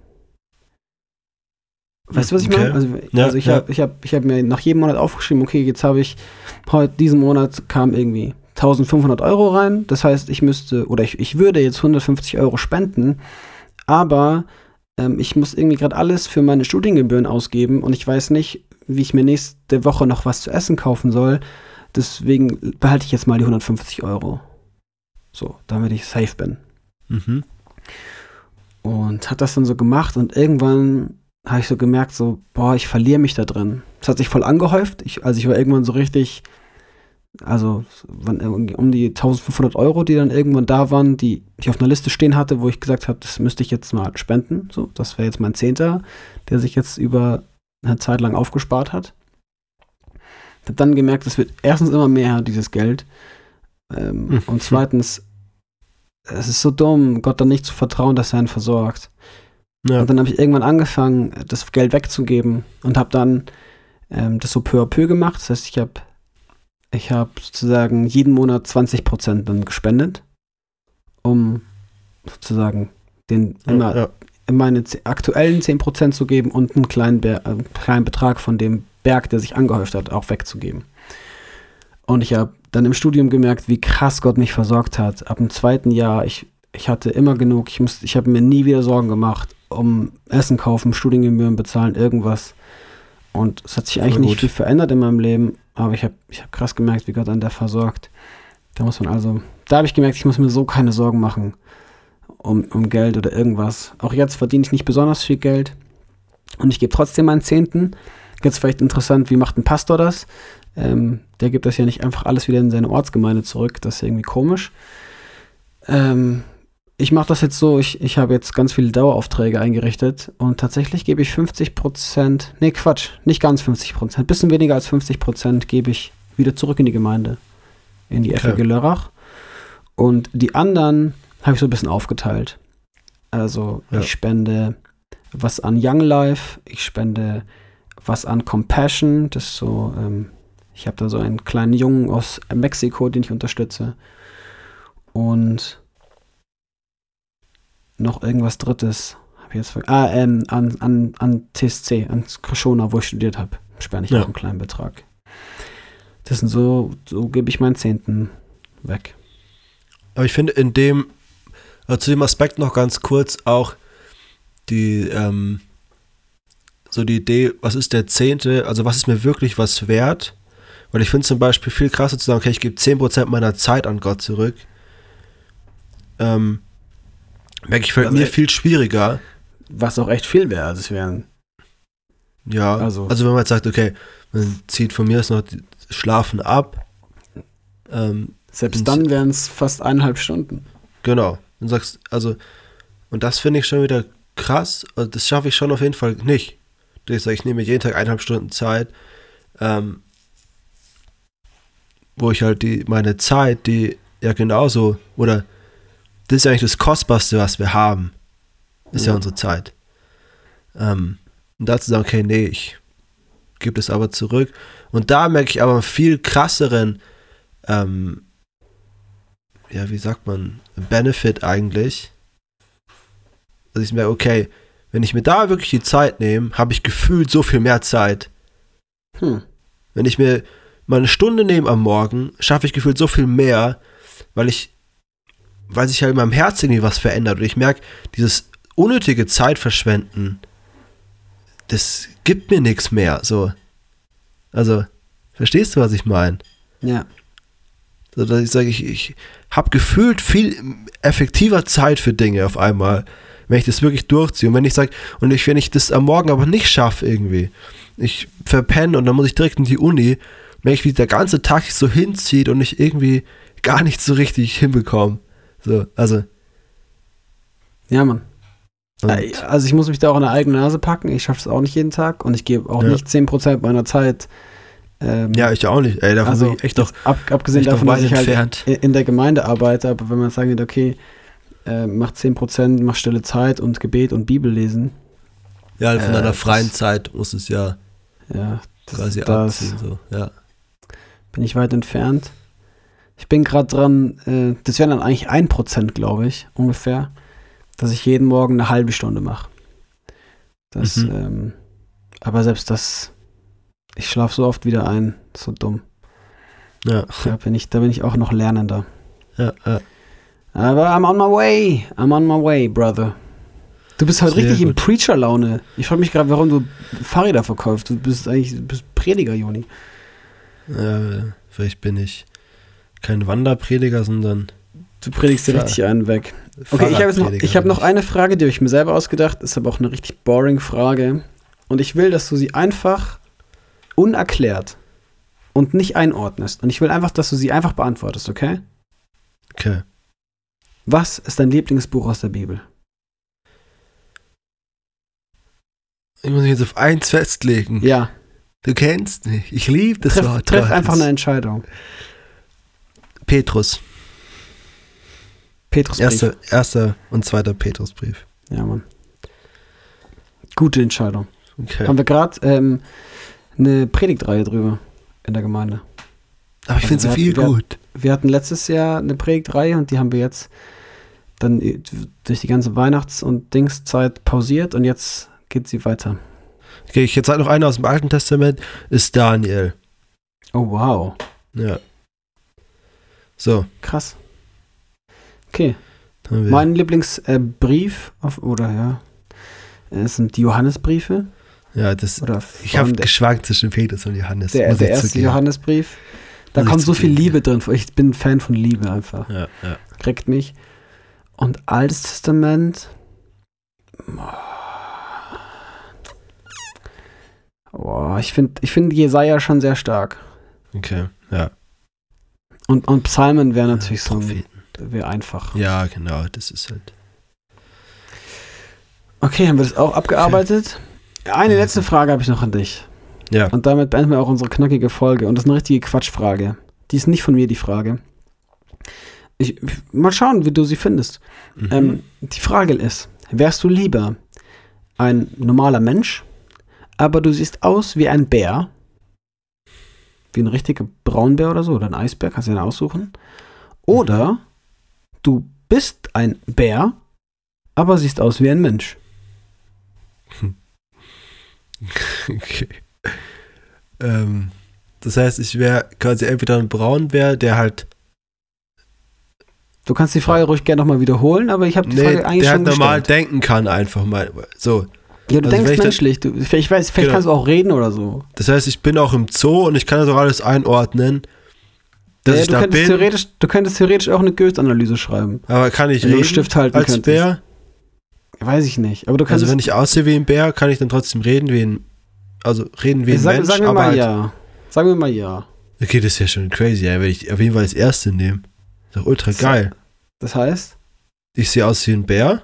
Weißt du, was ich Okay. meine? Also, Ja, also ich ja. habe ich hab, ich hab mir nach jedem Monat aufgeschrieben, okay, jetzt habe ich, heute, diesen Monat kam irgendwie 1500 Euro rein. Das heißt, ich müsste, oder ich, ich würde jetzt 150 Euro spenden, aber ähm, ich muss irgendwie gerade alles für meine Studiengebühren ausgeben und ich weiß nicht, wie ich mir nächste Woche noch was zu essen kaufen soll. Deswegen behalte ich jetzt mal die 150 Euro. So, damit ich safe bin. Mhm. Und hat das dann so gemacht und irgendwann habe ich so gemerkt, so, boah, ich verliere mich da drin. Es hat sich voll angehäuft. Ich, also ich war irgendwann so richtig, also um die 1500 Euro, die dann irgendwann da waren, die die ich auf einer Liste stehen hatte, wo ich gesagt habe, das müsste ich jetzt mal spenden. So, das wäre jetzt mein Zehnter, der sich jetzt über eine Zeit lang aufgespart hat. Ich habe dann gemerkt, es wird erstens immer mehr, dieses Geld. Ähm, Mhm. Und zweitens, es ist so dumm, Gott dann nicht zu vertrauen, dass er einen versorgt. Ja. Und dann habe ich irgendwann angefangen, das Geld wegzugeben und habe dann ähm, das so peu à peu gemacht. Das heißt, ich habe ich hab sozusagen jeden Monat 20% dann gespendet, um sozusagen den immer, ja. immer meine aktuellen 10% zu geben und einen kleinen, äh, einen kleinen Betrag von dem Berg, der sich angehäuft hat, auch wegzugeben. Und ich habe dann im Studium gemerkt, wie krass Gott mich versorgt hat. Ab dem zweiten Jahr, ich, ich hatte immer genug, ich, musste- ich habe mir nie wieder Sorgen gemacht um Essen kaufen, Studiengebühren bezahlen, irgendwas. Und es hat sich eigentlich nicht viel verändert in meinem Leben, aber ich habe ich hab krass gemerkt, wie Gott einen da versorgt. Da muss man also, da habe ich gemerkt, ich muss mir so keine Sorgen machen um, um Geld oder irgendwas. Auch jetzt verdiene ich nicht besonders viel Geld und ich gebe trotzdem meinen Zehnten. Jetzt vielleicht interessant, wie macht ein Pastor das? Ähm, der gibt das ja nicht einfach alles wieder in seine Ortsgemeinde zurück. Das ist irgendwie komisch. Ähm, ich mache das jetzt so, ich, ich habe jetzt ganz viele Daueraufträge eingerichtet und tatsächlich gebe ich 50 Prozent, nee Quatsch, nicht ganz 50 Prozent, bisschen weniger als 50 Prozent gebe ich wieder zurück in die Gemeinde, in die Okay. FG Lörrach. Und die anderen habe ich so ein bisschen aufgeteilt. Also Ja. ich spende was an Young Life, ich spende was an Compassion, das ist so, ähm, ich habe da so einen kleinen Jungen aus Mexiko, den ich unterstütze. Und noch irgendwas Drittes. Hab ich jetzt ah, ähm, an, an, an TSC, an Krishona, wo ich studiert habe, spende ich Ja. auch einen kleinen Betrag. Das sind so, so gebe ich meinen Zehnten weg. Aber ich finde, in dem, Also zu dem Aspekt noch ganz kurz auch die, ähm, so die Idee, was ist der Zehnte, also was ist mir wirklich was wert? Weil ich finde zum Beispiel viel krasser zu sagen, okay, ich gebe 10% meiner Zeit an Gott zurück. Ähm, merke ich, fällt Also, mir äh, viel schwieriger. Was auch echt viel wäre. Also es wären. Ja, Also- also, wenn man jetzt sagt, okay, man zieht von mir aus noch Schlafen ab. Ähm, Selbst Und- dann wären es fast eineinhalb Stunden. genau. Und sagst, also, und das finde ich schon wieder krass. Also das schaffe ich schon auf jeden Fall nicht. Ich sage, ich nehme mir jeden Tag eineinhalb Stunden Zeit, ähm, wo ich halt die, meine Zeit, die ja genauso, oder das ist ja eigentlich das Kostbarste, was wir haben, ist ja, Ja. unsere Zeit. Ähm, und dazu sagen, okay, nee, ich gebe das aber zurück. Und da merke ich aber einen viel krasseren, ähm, ja, wie sagt man, Benefit eigentlich. Also ich merke, okay, wenn ich mir da wirklich die Zeit nehme, habe ich gefühlt so viel mehr Zeit. Hm. Wenn ich mir mal eine Stunde nehme am Morgen, schaffe ich gefühlt so viel mehr, weil ich, weil sich ja in meinem Herz irgendwie was verändert. Und ich merke, dieses unnötige Zeitverschwenden, das gibt mir nichts mehr. So. Also, verstehst du, was ich meine? Ja. So, dass ich sage, ich, ich habe gefühlt viel effektiver Zeit für Dinge auf einmal, wenn ich das wirklich durchziehe. Und wenn ich sage, und ich, wenn ich das am Morgen aber nicht schaffe irgendwie, ich verpenne und dann muss ich direkt in die Uni, merke ich, wie der ganze Tag sich so hinzieht und ich irgendwie gar nicht so richtig hinbekomme. So, also. Ja, Mann. Und, Also ich muss mich da auch an der eigene Nase packen. Ich schaffe es auch nicht jeden Tag und ich gebe auch Ja. nicht 10% meiner Zeit. Ähm, ja, ich auch nicht. Ey, davon also bin ich echt doch, ab, abgesehen davon, dass ich halt entfernt. in in der Gemeinde arbeite, aber wenn man sagen würde, okay, äh, mach 10%, mach stille Zeit und Gebet und Bibel lesen, Ja, von äh, deiner das- freien Zeit muss es ja ja, das, quasi das abziehen. So. Ja. bin ich weit entfernt. Ich bin gerade dran, äh, das wäre dann eigentlich 1%, glaube ich, ungefähr, dass ich jeden Morgen eine halbe Stunde mache. Das, Mhm. ähm, aber selbst das, ich schlafe so oft wieder ein, so dumm. Ja, Da bin ich, da bin ich auch noch lernender. ja, ja. Aber I'm on my way. I'm on my way, brother. Du bist heute Sehr richtig in gut. Preacher-Laune. Ich frage mich gerade, warum du Fahrräder verkaufst. Du bist eigentlich du bist Prediger, Joni. ja. Vielleicht bin ich kein Wanderprediger, sondern Du predigst dir richtig einen weg. Okay, ich habe noch, ich hab noch eine Frage, die habe ich mir selber ausgedacht. Ist aber auch eine richtig boring Frage. Und ich will, dass du sie einfach unerklärt und nicht einordnest. Und ich will einfach, dass du sie einfach beantwortest, okay? Okay. Was ist dein Lieblingsbuch aus der Bibel? Ich muss mich jetzt auf eins festlegen. Ja, Du kennst mich. Ich liebe das treff, Wort. treff Gottes. einfach eine Entscheidung. Petrus. Petrus Erster, erster und zweiter Petrusbrief. Ja, Mann. Gute Entscheidung. Okay. Haben wir gerade ähm, eine Predigtreihe drüber in der Gemeinde. Aber ich also finde so wir viel hatten- wir gut. Wir hatten letztes Jahr eine Predigtreihe und die haben wir jetzt dann durch die ganze Weihnachts- und Dingszeit pausiert und jetzt geht sie weiter. Okay, ich jetzt halt noch einer aus dem Alten Testament, ist Daniel. Oh, wow. Ja. So. Krass. Okay. Mein Lieblingsbrief, äh, oder ja, es sind die Johannesbriefe. ja, das. Oder Ich habe geschwankt zwischen Petrus und Johannes. der, der erste zugeben. Johannesbrief. Da Muss kommt so viel. Liebe drin. Ich bin ein Fan von Liebe einfach. Ja, ja. kriegt mich. Und Altes Testament. Boah, ich finde ich find Jesaja schon sehr stark. Okay, ja. Und, und Psalmen wäre natürlich so ein, wäre einfach. Ja, genau, das ist halt. Okay, haben wir das auch abgearbeitet? Eine letzte Frage habe ich noch an dich. Ja. Und damit beenden wir auch unsere knackige Folge. Und das ist eine richtige Quatschfrage. Die ist nicht von mir, die Frage. Ich, mal schauen, wie du sie findest. Mhm. Ähm, die Frage ist, wärst du lieber ein normaler Mensch, aber du siehst aus wie ein Bär, wie ein richtiger Braunbär oder so, oder ein Eisbär, kannst du den aussuchen, oder du bist ein Bär, aber siehst aus wie ein Mensch. Okay. Ähm, das heißt, ich wäre quasi entweder ein Braunbär, der halt. Du kannst die Frage ruhig gerne nochmal wiederholen, aber ich habe die Nee, Frage eigentlich der schon halt normal gestellt. denken kann, einfach mal. So. Ja, du also denkst menschlich. Du, ich weiß, vielleicht Genau. kannst du auch reden oder so. Das heißt, ich bin auch im Zoo und ich kann das auch alles einordnen, dass Ja, ich du, da könntest bin. theoretisch, du könntest theoretisch auch eine Goethe-Analyse schreiben. Aber kann ich reden Stift halten als könntest. Bär? Weiß ich nicht. Aber du kannst. Also wenn ich aussehe wie ein Bär, kann ich dann trotzdem reden wie ein, also reden wie ein sag, Mensch, sagen wir aber mal halt, ja. Sagen wir mal ja. Okay, das ist ja schon crazy, ja, wenn ich auf jeden Fall das erste nehme. Ist doch ultra geil. Das heißt, Ich sehe aus wie ein Bär,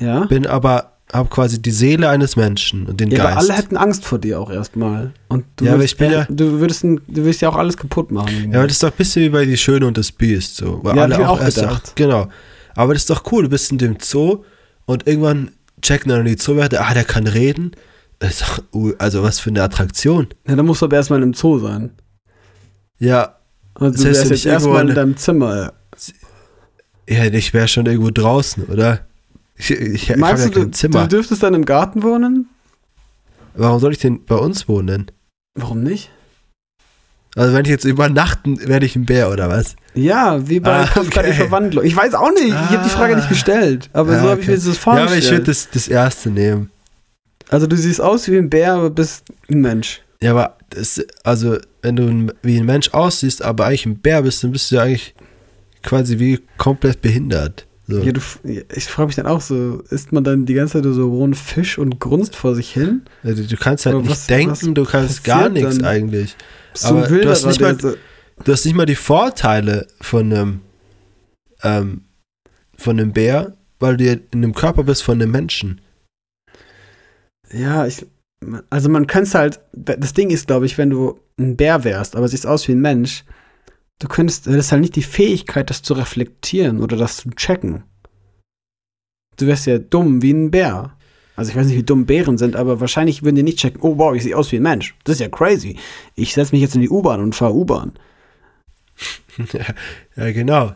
ja. bin aber, habe quasi die Seele eines Menschen und den Ja, aber Geist. alle hätten Angst vor dir auch erstmal. Und du Ja, aber würdest, ich bin ja- du würdest, du würdest ja auch alles kaputt machen. ja, aber das ist doch ein bisschen wie bei Die Schöne und das Biest, so. Weil Ja, alle ich auch erst gedacht. Ach, genau. Aber das ist doch cool, du bist in dem Zoo und irgendwann checken dann die Zoowärter, ah, der kann reden. Doch, also was für eine Attraktion. Ja, dann musst du aber erstmal im Zoo sein. Ja, Und du wärst jetzt erstmal in eine- deinem Zimmer. ja ich wäre schon irgendwo draußen, oder? Ich, ich, ich ja Meinst du, Zimmer. du dürftest dann im Garten wohnen? Warum soll ich denn bei uns wohnen? Warum nicht? Also wenn ich jetzt übernachten, werde ich ein Bär oder was? Ja, wie bei Ah, Kafka die okay. Verwandlung. Ich weiß auch nicht. Ich habe die Frage Ah. nicht gestellt. Aber Ja, so habe ich okay. mir das Ja, vorgestellt. aber ich würde das, das erste nehmen. also du siehst aus wie ein Bär, aber bist ein Mensch. Ja, aber das, also wenn du wie ein Mensch aussiehst, aber eigentlich ein Bär bist, dann bist du ja eigentlich quasi wie komplett behindert. So. Ja, du, ich frage mich dann auch so, isst man dann die ganze Zeit so rohen Fisch und grunzt vor sich hin? Also du kannst halt Aber nicht was- denken, was du kannst gar nichts eigentlich. Aber du hast nicht mal- so, Du hast nicht mal die Vorteile von einem, ähm, von einem Bär, weil du in einem Körper bist von einem Menschen. Ja, ich. Also man könnte halt. Das Ding ist, glaube ich, wenn du ein Bär wärst, aber siehst aus wie ein Mensch, du könntest, das ist halt nicht die Fähigkeit, das zu reflektieren oder das zu checken. Du wärst ja dumm wie ein Bär. Also ich weiß nicht, wie dumm Bären sind, aber wahrscheinlich würden die nicht checken, oh wow, ich sehe aus wie ein Mensch. Das ist ja crazy. Ich setze mich jetzt in die U-Bahn und fahre U-Bahn. ja, genau.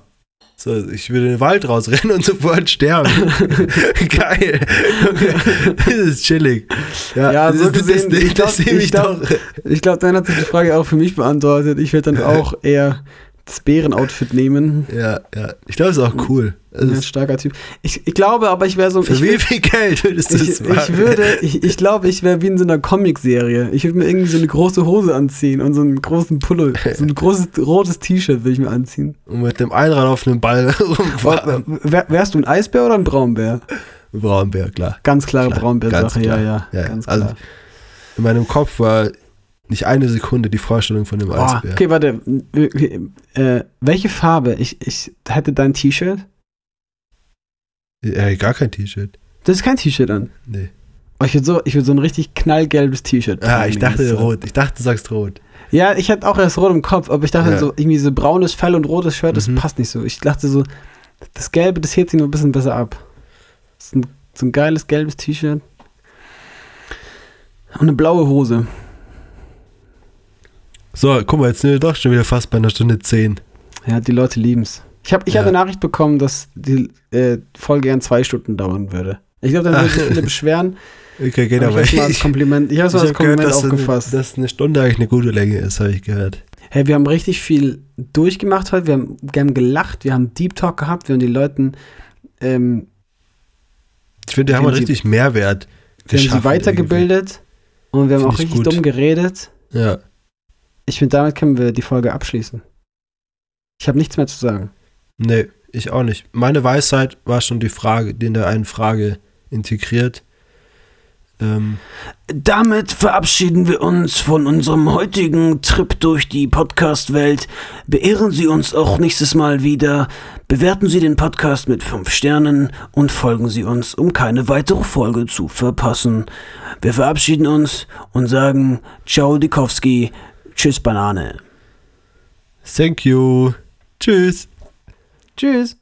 So, ich würde in den Wald rausrennen und sofort sterben. Geil. das ist chillig. Ja, Ja, das, so ist- gesehen, das, ich glaub- nehme ich glaub-. Ich glaube, dann hat sich die Frage auch für mich beantwortet. Ich würde dann auch eher das Bärenoutfit nehmen. Ja, ja. Ich glaube, das ist auch cool. Das Ja, starker Typ. Ich, ich glaube aber, ich wäre so. für Ich, wie viel Geld würdest du ich, das machen? ich würde, ich, ich glaube, ich wäre wie in so einer Comicserie. Ich würde mir irgendwie so eine große Hose anziehen und so einen großen Pullo. So ein großes rotes T-Shirt würde ich mir anziehen. Und mit dem Einrad auf einem Ball rumfahren. Wär, wärst du ein Eisbär oder ein Braunbär? Braunbär, klar. Ganz klare Klar, Braunbär-Sache, ja, klar. ja, Ja, Ganz also klar. In meinem Kopf war nicht eine Sekunde die Vorstellung von dem Oh, Eisbär. okay, warte. Äh, welche Farbe? Ich, ich hätte dein T-Shirt. Ja, gar kein T-Shirt. Das ist kein T-Shirt an. Nee. Oh, ich würde so, ich würd so ein richtig knallgelbes T-Shirt Ah, ich dachte rot. Ich dachte, du sagst rot. Ja, ich hatte auch erst rot im Kopf, aber ich dachte Ja. so, irgendwie so braunes Fell und rotes Shirt, das Mhm. passt nicht so. Ich dachte so, das Gelbe, das hebt sich nur ein bisschen besser ab. Ist ein, so ein geiles gelbes T-Shirt. Und eine blaue Hose. So, guck mal, jetzt sind wir doch schon wieder fast bei einer Stunde zehn. Ja, die Leute lieben's. Ich habe ich Ja. hab eine Nachricht bekommen, dass die äh, Folge gern zwei Stunden dauern würde. Ich glaube, dann würden sich viele beschweren. Okay, geht aber ich hab's mal als Kompliment, ich hab's mal als hab gehört, Kompliment eine- aufgefasst. dass eine Stunde eigentlich eine gute Länge ist, habe ich gehört. Hey, wir haben richtig viel durchgemacht heute. Wir haben, wir haben gelacht, wir haben Deep Talk gehabt, wir haben die Leuten, ähm, Ich finde, wir haben sie- richtig Mehrwert. wir haben sie weitergebildet und wir haben Find auch ich richtig gut. dumm geredet. irgendwie. Ja. Ich finde, damit können wir die Folge abschließen. Ich habe nichts mehr zu sagen. Nee, ich auch nicht. Meine Weisheit war schon die Frage, die in der einen Frage integriert. Ähm, Damit verabschieden wir uns von unserem heutigen Trip durch die Podcast-Welt. Beehren Sie uns auch nächstes Mal wieder. Bewerten Sie den Podcast mit 5 Sternen und folgen Sie uns, um keine weitere Folge zu verpassen. Wir verabschieden uns und sagen Ciao Dikowski, Tschüss Banane. thank you. Tschüss. Tschüss.